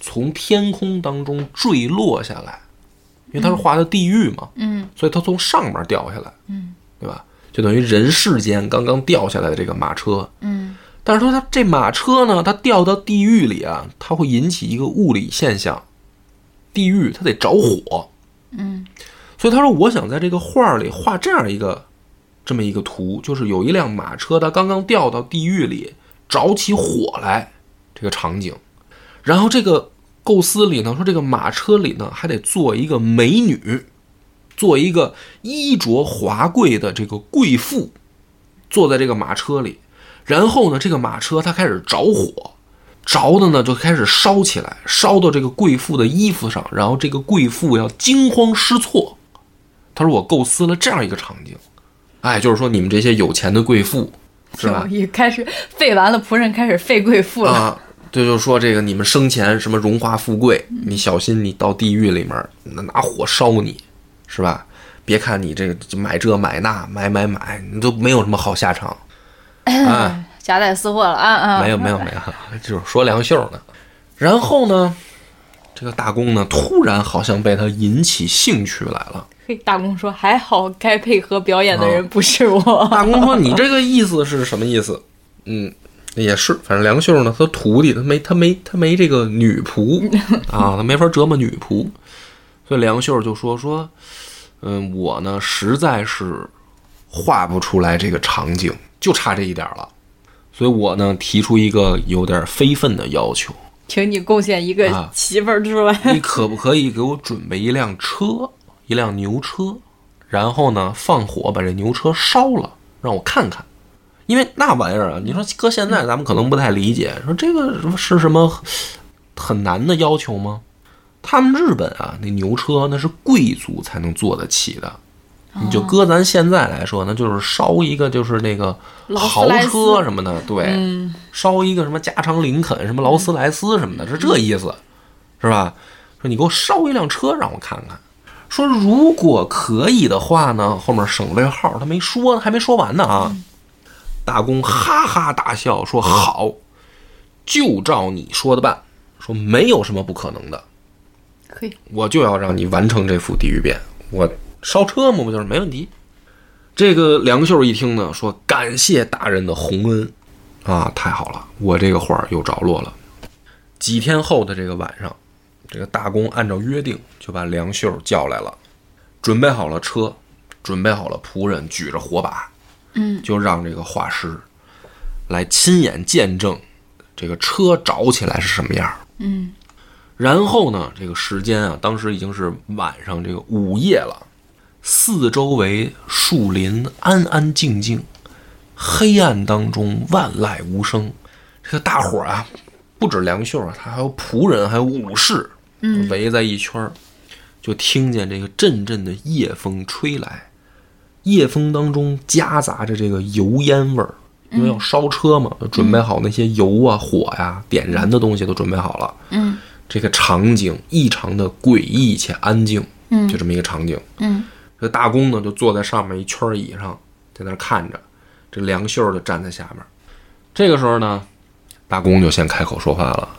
从天空当中坠落下来，因为他是画的地狱嘛，嗯所以他从上面掉下来，嗯对吧？就等于人世间刚刚掉下来的这个马车。嗯但是说它这马车呢，它掉到地狱里啊，它会引起一个物理现象，地狱它得着火，嗯所以他说我想在这个画里画这样一个这么一个图，就是有一辆马车，它刚刚掉到地狱里，着起火来这个场景，然后这个构思里呢，说这个马车里呢还得坐一个美女，做一个衣着华贵的这个贵妇，坐在这个马车里，然后呢，这个马车它开始着火，着的呢就开始烧起来，烧到这个贵妇的衣服上，然后这个贵妇要惊慌失措。他说我构思了这样一个场景，哎，就是说你们这些有钱的贵妇，是吧？一开始废完了，仆人开始废贵妇了。啊，对，就是说这个你们生前什么荣华富贵，你小心你到地狱里面那拿火烧你，是吧？别看你这个买这买那买买买，你都没有什么好下场。啊，夹带私货了啊啊！没有没有没有，就是说梁秀呢。然后呢，这个大公呢，突然好像被他引起兴趣来了。嘿，大公说还好，该配合表演的啊人不是我。大公说：“你这个意思是什么意思？”嗯，也是，反正梁秀呢，他徒弟他没他没他没这个女仆 啊，他没法折磨女仆，所以梁秀就说说，嗯，我呢实在是画不出来这个场景，就差这一点了，所以我呢提出一个有点非分的要求，请你贡献一个啊媳妇儿出来。你可不可以给我准备一辆车，一辆牛车，然后呢放火把这牛车烧了，让我看看。因为那玩意儿啊，你说搁现在咱们可能不太理解，说这个是什么很难的要求吗？他们日本啊，那牛车那是贵族才能坐得起的。你就搁咱现在来说，那就是烧一个就是那个豪车什么的，对，嗯烧一个什么加长林肯、什么劳斯莱斯什么的，是这意思，是吧？说你给我烧一辆车让我看看。说如果可以的话呢，后面省略号他没说，还没说完呢啊。大公哈哈大笑说：“好，就照你说的办。说没有什么不可能的，可以，我就要让你完成这幅地狱变。我烧车嘛，不就是没问题？”这个梁秀一听呢，说：“感谢大人的洪恩啊，太好了，我这个画儿又着落了。”几天后的这个晚上，这个大公按照约定就把梁秀叫来了，准备好了车，准备好了仆人，举着火把，嗯，就让这个画师来亲眼见证这个车着起来是什么样儿。嗯然后呢，这个时间啊，当时已经是晚上这个午夜了，四周围树林安安静静，黑暗当中万籁无声。这个大伙儿啊，不止梁秀啊，他还有仆人，还有武士，嗯围在一圈儿，就听见这个阵阵的夜风吹来，夜风当中夹杂着这个油烟味儿，因为要烧车嘛，就准备好那些油啊、火呀、点燃的东西都准备好了。嗯这个场景异常的诡异且安静，嗯就这么一个场景。嗯这大公呢就坐在上面一圈椅上，在那儿看着，这梁秀就站在下面。这个时候呢，大公就先开口说话了，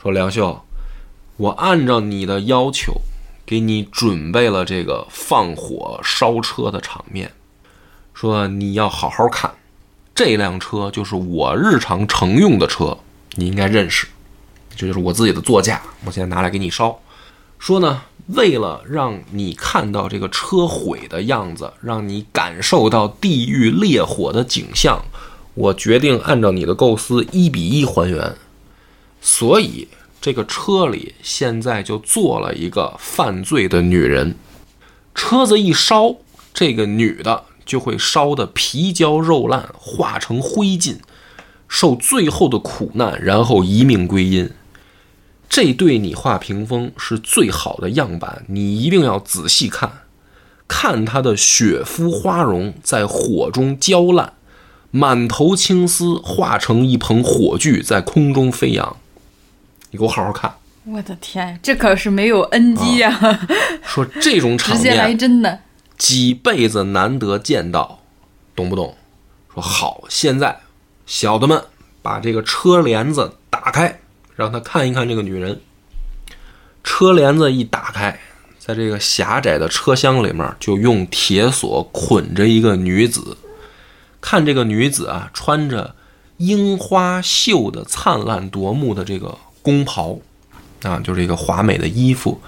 说：“梁秀，我按照你的要求，给你准备了这个放火烧车的场面，说你要好好看，这辆车就是我日常乘用的车，你应该认识。”这就是我自己的座驾，我现在拿来给你烧。说呢，为了让你看到这个车毁的样子，让你感受到地狱烈火的景象，我决定按照你的构思一比一还原。所以这个车里现在就坐了一个犯罪的女人，车子一烧，这个女的就会烧得皮焦肉烂，化成灰烬，受最后的苦难，然后一命归阴。这对你画屏风是最好的样板，你一定要仔细看，看她的雪肤花容在火中焦烂，满头青丝化成一捧火炬在空中飞扬。你给我好好看，我的天，这可是没有 NG 呀、说这种场直接来面真的。几辈子难得见到，懂不懂？说好，现在小的们把这个车帘子打开，让他看一看这个女人。车帘子一打开，在这个狭窄的车厢里面，就用铁锁捆着一个女子。看这个女子啊，穿着樱花绣的灿烂夺目的这个宫袍，啊，就是一个华美的衣服，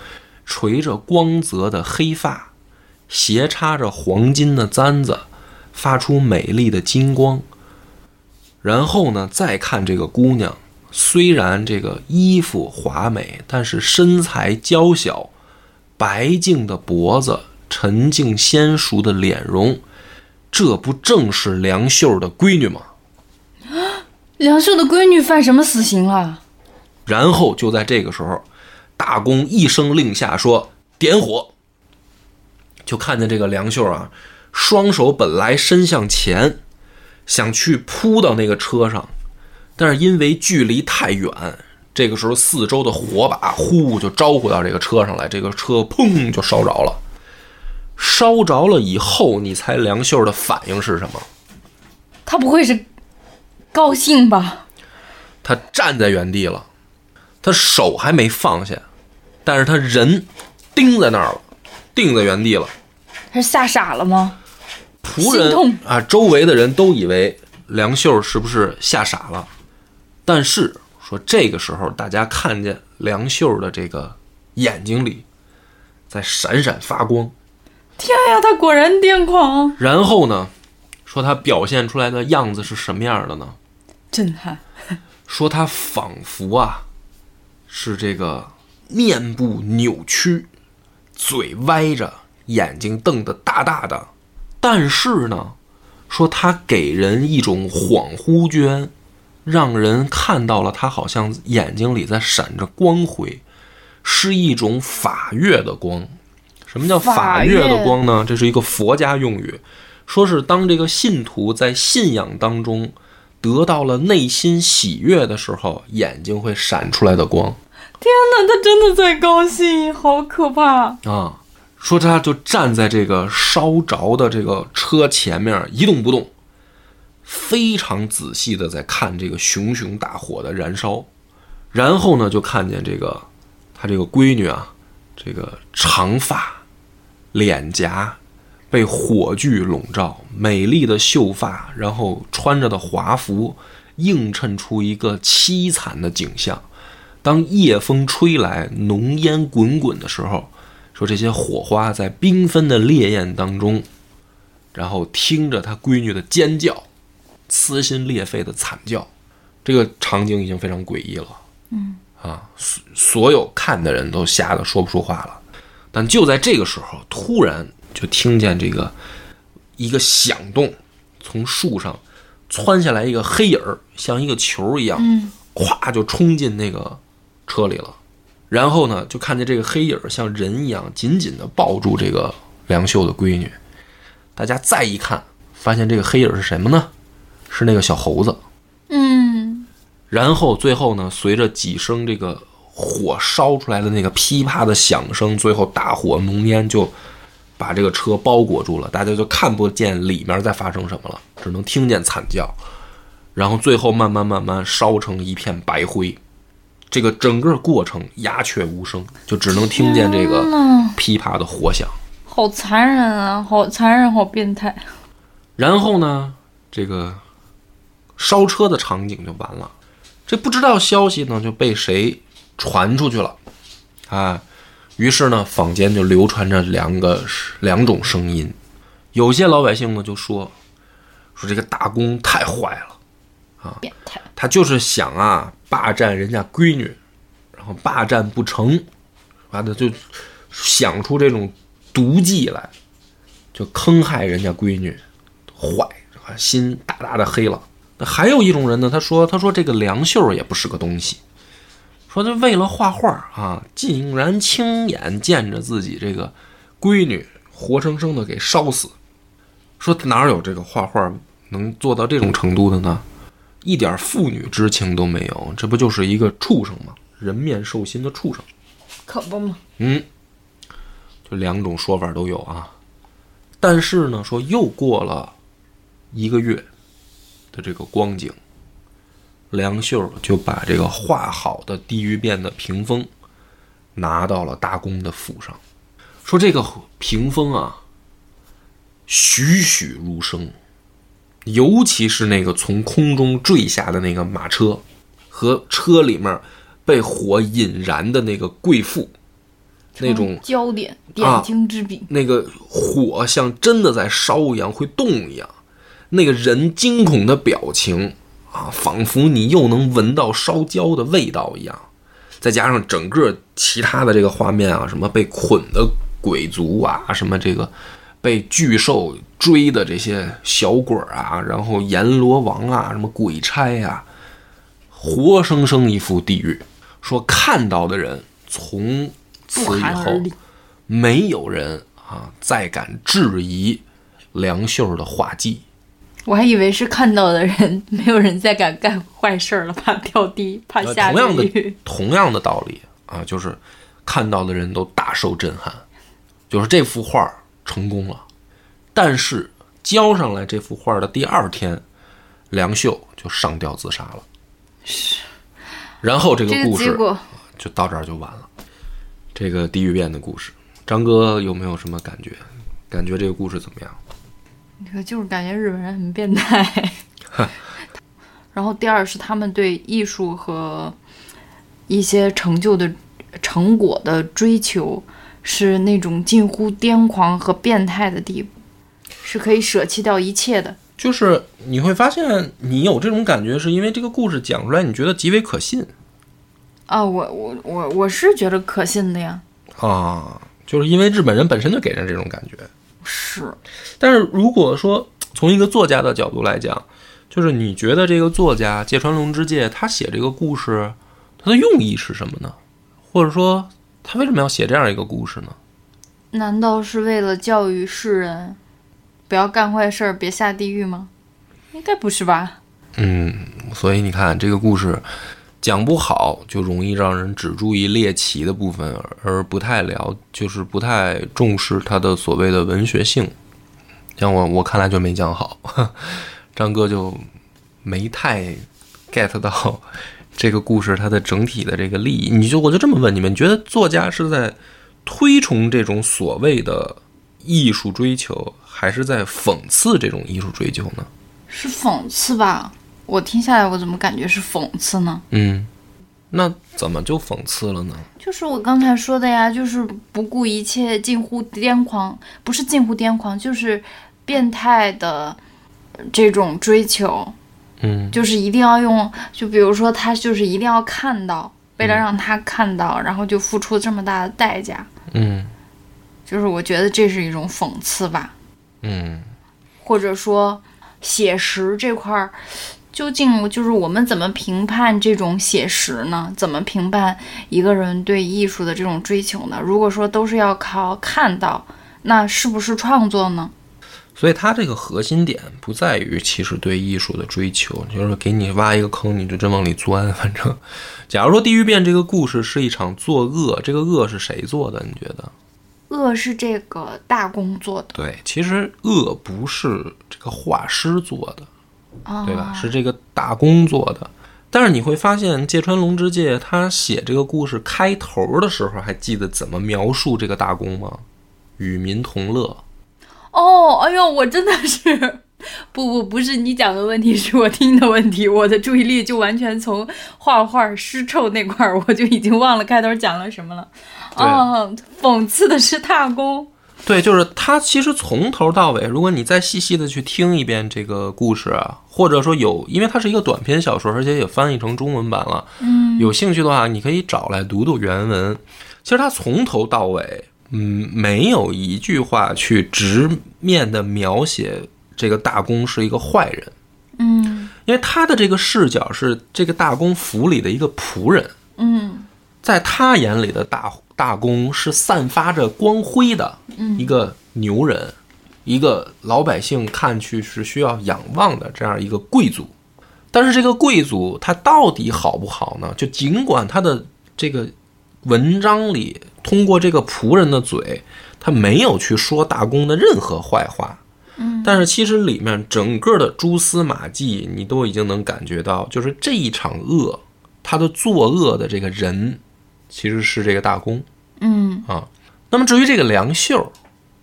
垂着光泽的黑发，斜插着黄金的簪子，发出美丽的金光。然后呢，再看这个姑娘，虽然这个衣服华美，但是身材娇小，白净的脖子，沉静纤熟的脸容，这不正是梁秀的闺女吗？梁秀的闺女犯什么死刑了？然后就在这个时候，大公一声令下，说点火。就看见这个梁秀啊，双手本来伸向前，想去扑到那个车上，但是因为距离太远，这个时候四周的火把呼就招呼到这个车上来，这个车砰就烧着了。烧着了以后，你猜梁秀的反应是什么？他不会是高兴吧？他站在原地了，他手还没放下，但是他人钉在那儿了，定在原地了。他是吓傻了吗？仆人啊，周围的人都以为梁秀是不是吓傻了？但是说这个时候，大家看见梁秀的这个眼睛里在闪闪发光，天呀，他果然癫狂，然后呢，说他表现出来的样子是什么样的呢？震撼。说他仿佛啊，是这个面部扭曲，嘴歪着，眼睛瞪得大大的，但是呢，说他给人一种恍惚间，让人看到了他好像眼睛里在闪着光辉，是一种法月的光。什么叫法月的光呢？这是一个佛家用语，说是当这个信徒在信仰当中得到了内心喜悦的时候，眼睛会闪出来的光天哪，他真的在高兴，好可怕！啊。说他就站在这个烧着的这个车前面一动不动，非常仔细的在看这个熊熊大火的燃烧，然后呢，就看见这个他这个闺女啊，这个长发、脸颊被火炬笼罩，美丽的秀发，然后穿着的华服映衬出一个凄惨的景象。当夜风吹来，浓烟滚滚的时候，说这些火花在缤纷的烈焰当中，然后听着他闺女的尖叫，撕心裂肺的惨叫，这个场景已经非常诡异了。嗯啊，所所有看的人都吓得说不出话了。但就在这个时候，突然就听见这个一个响动，从树上窜下来一个黑影儿，像一个球一样，咵就冲进那个车里了。然后呢，就看见这个黑影儿像人一样紧紧地抱住这个梁秀的闺女。大家再一看，发现这个黑影儿是什么呢？是那个小猴子。嗯，然后最后呢，随着几声这个火烧出来的那个噼啪的响声，最后大火浓烟就把这个车包裹住了，大家就看不见里面在发生什么了，只能听见惨叫。然后最后慢慢慢慢烧成一片白灰，这个整个过程鸦雀无声，就只能听见这个噼啪的火响。好残忍啊，好残忍，好变态。然后呢，这个烧车的场景就完了。这不知道消息呢就被谁传出去了，啊，于是呢，坊间就流传着两个两种声音。有些老百姓呢就说，说这个大公太坏了啊，变态，他就是想啊霸占人家闺女，然后霸占不成，完了就想出这种毒计来，就坑害人家闺女，坏，啊心大大的黑了。那还有一种人呢，他说他说这个梁秀也不是个东西，说他为了画画啊，竟然亲眼见着自己这个闺女活生生的给烧死，说哪有这个画画能做到这种程度的呢？一点父女之情都没有，这不就是一个畜生吗？人面兽心的畜生。可不嘛。嗯，就两种说法都有啊。但是呢，说又过了一个月的这个光景，梁秀就把这个画好的地狱变的屏风拿到了大公的府上，说这个屏风啊，栩栩如生，尤其是那个从空中坠下的那个马车，和车里面被火引燃的那个贵妇，那种焦点点睛之笔，那个火像真的在烧一样，会动一样，那个人惊恐的表情啊，仿佛你又能闻到烧焦的味道一样。再加上整个其他的这个画面啊，什么被捆的鬼族啊，什么这个被巨兽追的这些小鬼啊，然后阎罗王啊，什么鬼差呀，活生生一幅地狱。说看到的人从此以后，没有人啊再敢质疑梁秀的画技。我还以为是看到的人，没有人再敢干坏事了，怕掉地，怕下 同样的同样的道理啊，就是看到的人都大受震撼，就是这幅画成功了，但是交上来这幅画的第二天，梁秀就上吊自杀了。是，然后这个故事就到这儿就完了。这个地狱变的故事，张哥有没有什么感觉？感觉这个故事怎么样？可就是感觉日本人很变态。然后第二是他们对艺术和一些成就的成果的追求，是那种近乎癫狂和变态的地步，是可以舍弃掉一切的。就是你会发现，你有这种感觉，是因为这个故事讲出来，你觉得极为可信。啊，我我我我是觉得可信的呀。啊，就是因为日本人本身就给人这种感觉。是，但是如果说从一个作家的角度来讲，就是你觉得这个作家芥川龙之介他写这个故事，他的用意是什么呢？或者说他为什么要写这样一个故事呢？难道是为了教育世人不要干坏事儿，别下地狱吗？应该不是吧？嗯，所以你看这个故事。讲不好就容易让人只注意猎奇的部分，而不太了，就是不太重视它的所谓的文学性。像我，我看来就没讲好，张哥就没太 get 到这个故事它的整体的这个利益。你就我就这么问你们：你觉得作家是在推崇这种所谓的艺术追求，还是在讽刺这种艺术追求呢？是讽刺吧。我听下来，我怎么感觉是讽刺呢？嗯，那怎么就讽刺了呢？就是我刚才说的呀，就是不顾一切，近乎癫狂，不是近乎癫狂，就是变态的这种追求。嗯，就是一定要用，就比如说他就是一定要看到，为了让他看到，然后就付出这么大的代价。嗯，就是我觉得这是一种讽刺吧。嗯，或者说写实这块儿。究竟就是我们怎么评判这种写实呢？怎么评判一个人对艺术的这种追求呢？如果说都是要靠看到，那是不是创作呢？所以它这个核心点不在于其实对艺术的追求，就是给你挖一个坑，你就真往里钻。反正，假如说《地狱变》这个故事是一场作恶，这个恶是谁做的？你觉得？恶是这个大公做的。对，其实恶不是这个画师做的。对吧？是这个大公做的，但是你会发现，芥川龙之介他写这个故事开头的时候，还记得怎么描述这个大公吗？与民同乐。哦，哎呦，我真的是不不不是你讲的问题，是我听的问题，我的注意力就完全从画画尸臭那块儿，我就已经忘了开头讲了什么了。哦，讽刺的是大公。对，就是他。其实从头到尾，如果你再细细的去听一遍这个故事啊，或者说有，因为它是一个短篇小说，而且也翻译成中文版了。嗯，有兴趣的话，你可以找来读读原文。其实他从头到尾，嗯，没有一句话去直面的描写这个大公是一个坏人。嗯，因为他的这个视角是这个大公府里的一个仆人。嗯，在他眼里的大。大公是散发着光辉的一个牛人，一个老百姓看去是需要仰望的这样一个贵族。但是这个贵族他到底好不好呢？就尽管他的这个文章里通过这个仆人的嘴，他没有去说大公的任何坏话，嗯，但是其实里面整个的蛛丝马迹，你都已经能感觉到，就是这一场恶，他的作恶的这个人。其实是这个大公嗯啊。那么至于这个梁秀，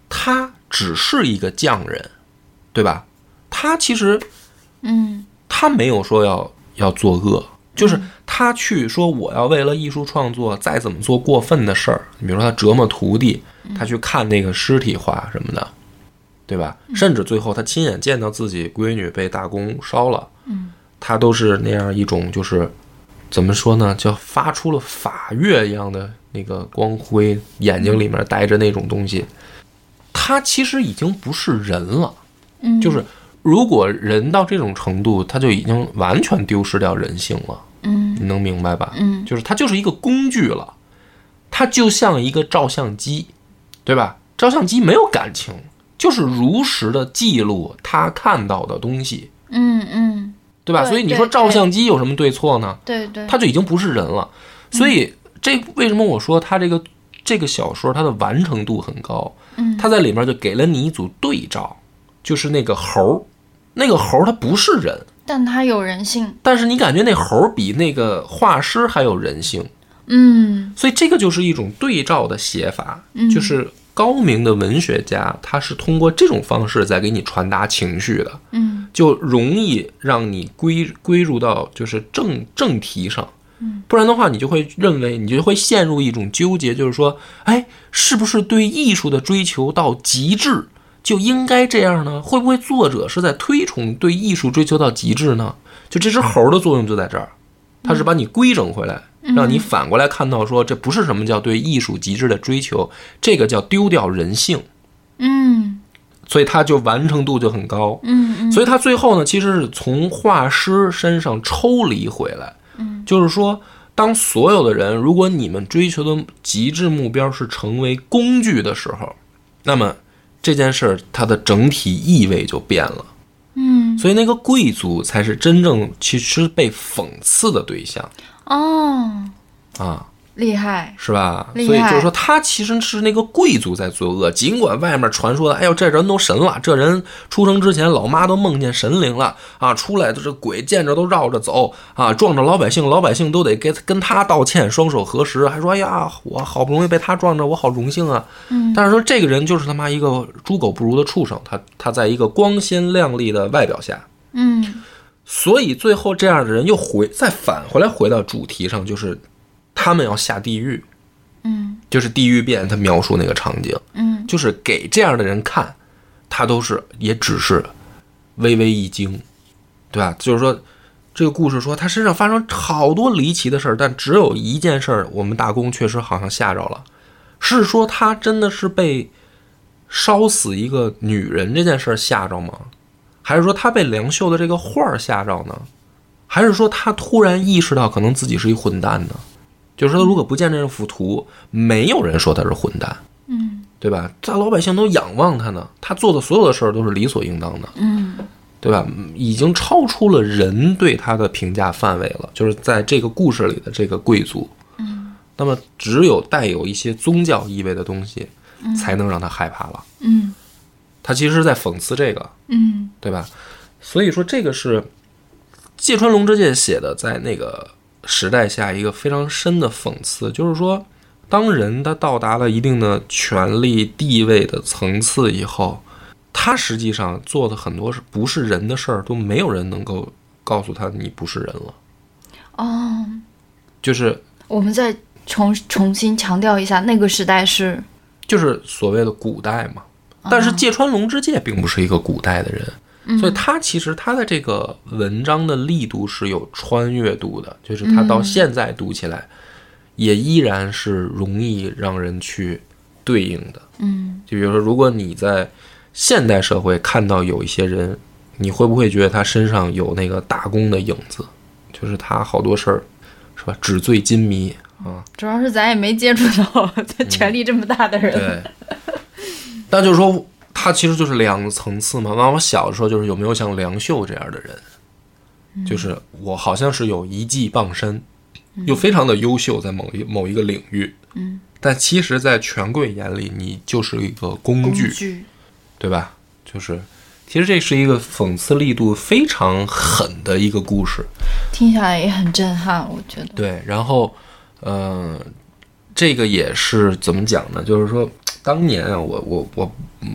他只是一个匠人，对吧？他其实嗯他没有说要要作恶，就是他去说我要为了艺术创作再怎么做过分的事儿，比如说他折磨徒弟，他去看那个尸体画什么的，对吧？甚至最后他亲眼见到自己闺女被大公烧了，嗯他都是那样一种就是怎么说呢，叫发出了法月一样的那个光辉，眼睛里面带着那种东西，他其实已经不是人了。嗯，就是如果人到这种程度，他就已经完全丢失掉人性了。嗯你能明白吧？嗯就是它就是一个工具了，它就像一个照相机，对吧？照相机没有感情，就是如实的记录他看到的东西，嗯嗯，对吧？对所以你说照相机有什么对错呢？对对，他就已经不是人了。所以这为什么我说他这个这个小说它的完成度很高？嗯。他在里面就给了你一组对照，就是那个猴儿，那个猴儿它不是人，但它有人性。但是你感觉那猴儿比那个画师还有人性，嗯。所以这个就是一种对照的写法，嗯。就是高明的文学家他是通过这种方式在给你传达情绪的，嗯就容易让你归归入到就是正正题上。不然的话，你就会认为你就会陷入一种纠结，就是说，哎，是不是对艺术的追求到极致就应该这样呢？会不会作者是在推崇对艺术追求到极致呢？就这只猴的作用就在这儿，它是把你规整回来，让你反过来看到说，这不是什么叫对艺术极致的追求，这个叫丢掉人性，嗯所以它就完成度就很高。嗯嗯所以他最后呢，其实是从画师身上抽离回来，嗯，就是说，当所有的人，如果你们追求的极致目标是成为工具的时候，那么这件事儿它的整体意味就变了。嗯所以那个贵族才是真正其实被讽刺的对象哦，啊。厉害。是吧？所以就是说，他其实是那个贵族在作恶，尽管外面传说的，哎呦，这人都神了，这人出生之前老妈都梦见神灵了啊，出来的这鬼见着都绕着走啊，撞着老百姓，老百姓都得给跟他道歉，双手合十，还说哎呀，我好不容易被他撞着，我好荣幸啊。嗯但是说这个人就是他妈一个猪狗不如的畜生，他他在一个光鲜亮丽的外表下，嗯所以最后这样的人又回再返回来回到主题上，就是他们要下地狱。嗯就是地狱变，他描述那个场景，嗯就是给这样的人看，他都是也只是微微一惊，对吧？就是说，这个故事说他身上发生好多离奇的事儿，但只有一件事儿，我们大公确实好像吓着了，是说他真的是被烧死一个女人这件事儿吓着吗？还是说他被梁秀的这个画儿吓着呢？还是说他突然意识到可能自己是一混蛋呢？就是说，如果不见这幅图，没有人说他是混蛋，嗯对吧？大老百姓都仰望他呢，他做的所有的事儿都是理所应当的，嗯对吧？嗯已经超出了人对他的评价范围了。就是在这个故事里的这个贵族，嗯那么只有带有一些宗教意味的东西，才能让他害怕了。嗯他其实是在讽刺这个，嗯对吧？所以说，这个是芥川龙之介写的，在那个时代下一个非常深的讽刺，就是说，当人他到达了一定的权力地位的层次以后，他实际上做的很多是不是人的事儿，都没有人能够告诉他你不是人了。哦，就是我们再重重新强调一下，那个时代是就是所谓的古代嘛。但是芥川龙之介并不是一个古代的人，所以他其实他的这个文章的力度是有穿越度的，就是他到现在读起来，也依然是容易让人去对应的。嗯就比如说，如果你在现代社会看到有一些人，你会不会觉得他身上有那个打工的影子？就是他好多事儿，是吧？纸醉金迷啊，主要是咱也没接触到这权力这么大的人。对，但就是说，他其实就是两个层次嘛。那我小的时候就是有没有像梁秀这样的人，就是我好像是有一技傍身，又非常的优秀，在某一某一个领域，嗯，但其实，在权贵眼里，你就是一个工工具，对吧？就是，其实这是一个讽刺力度非常狠的一个故事。听下来也很震撼，我觉得。对，然后，呃，这个也是怎么讲呢？就是说，当年啊，我我我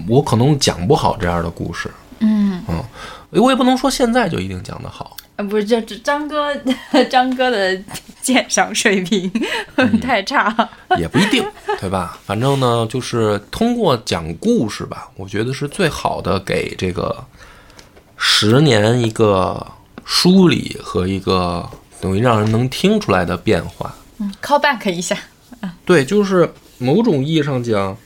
我可能讲不好这样的故事，嗯，嗯，我也不能说现在就一定讲得好。啊，不是，这这张哥 张哥的鉴赏水平 太差。也不一定，对吧？反正呢，就是通过讲故事吧，我觉得是最好的给这个十年一个梳理和一个等于让人能听出来的变化。嗯，call back 一下。对，就是某种意义上讲，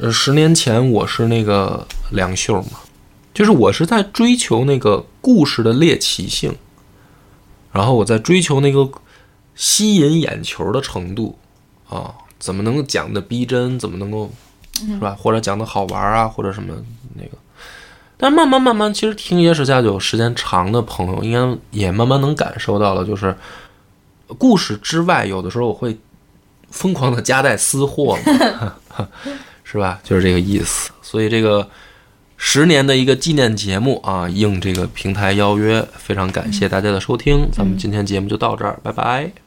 呃，十年前我是那个梁秀嘛，就是我是在追求那个故事的猎奇性，然后我在追求那个吸引眼球的程度啊，怎么能够讲的逼真，怎么能够是吧？或者讲的好玩啊，或者什么那个。但慢慢慢慢，其实听野史下酒时间长的朋友，应该也慢慢能感受到了，就是故事之外，有的时候我会疯狂的夹带私货嘛 是吧？就是这个意思。所以这个十年的一个纪念节目啊，应这个平台邀约，非常感谢大家的收听，咱们今天节目就到这儿，拜拜。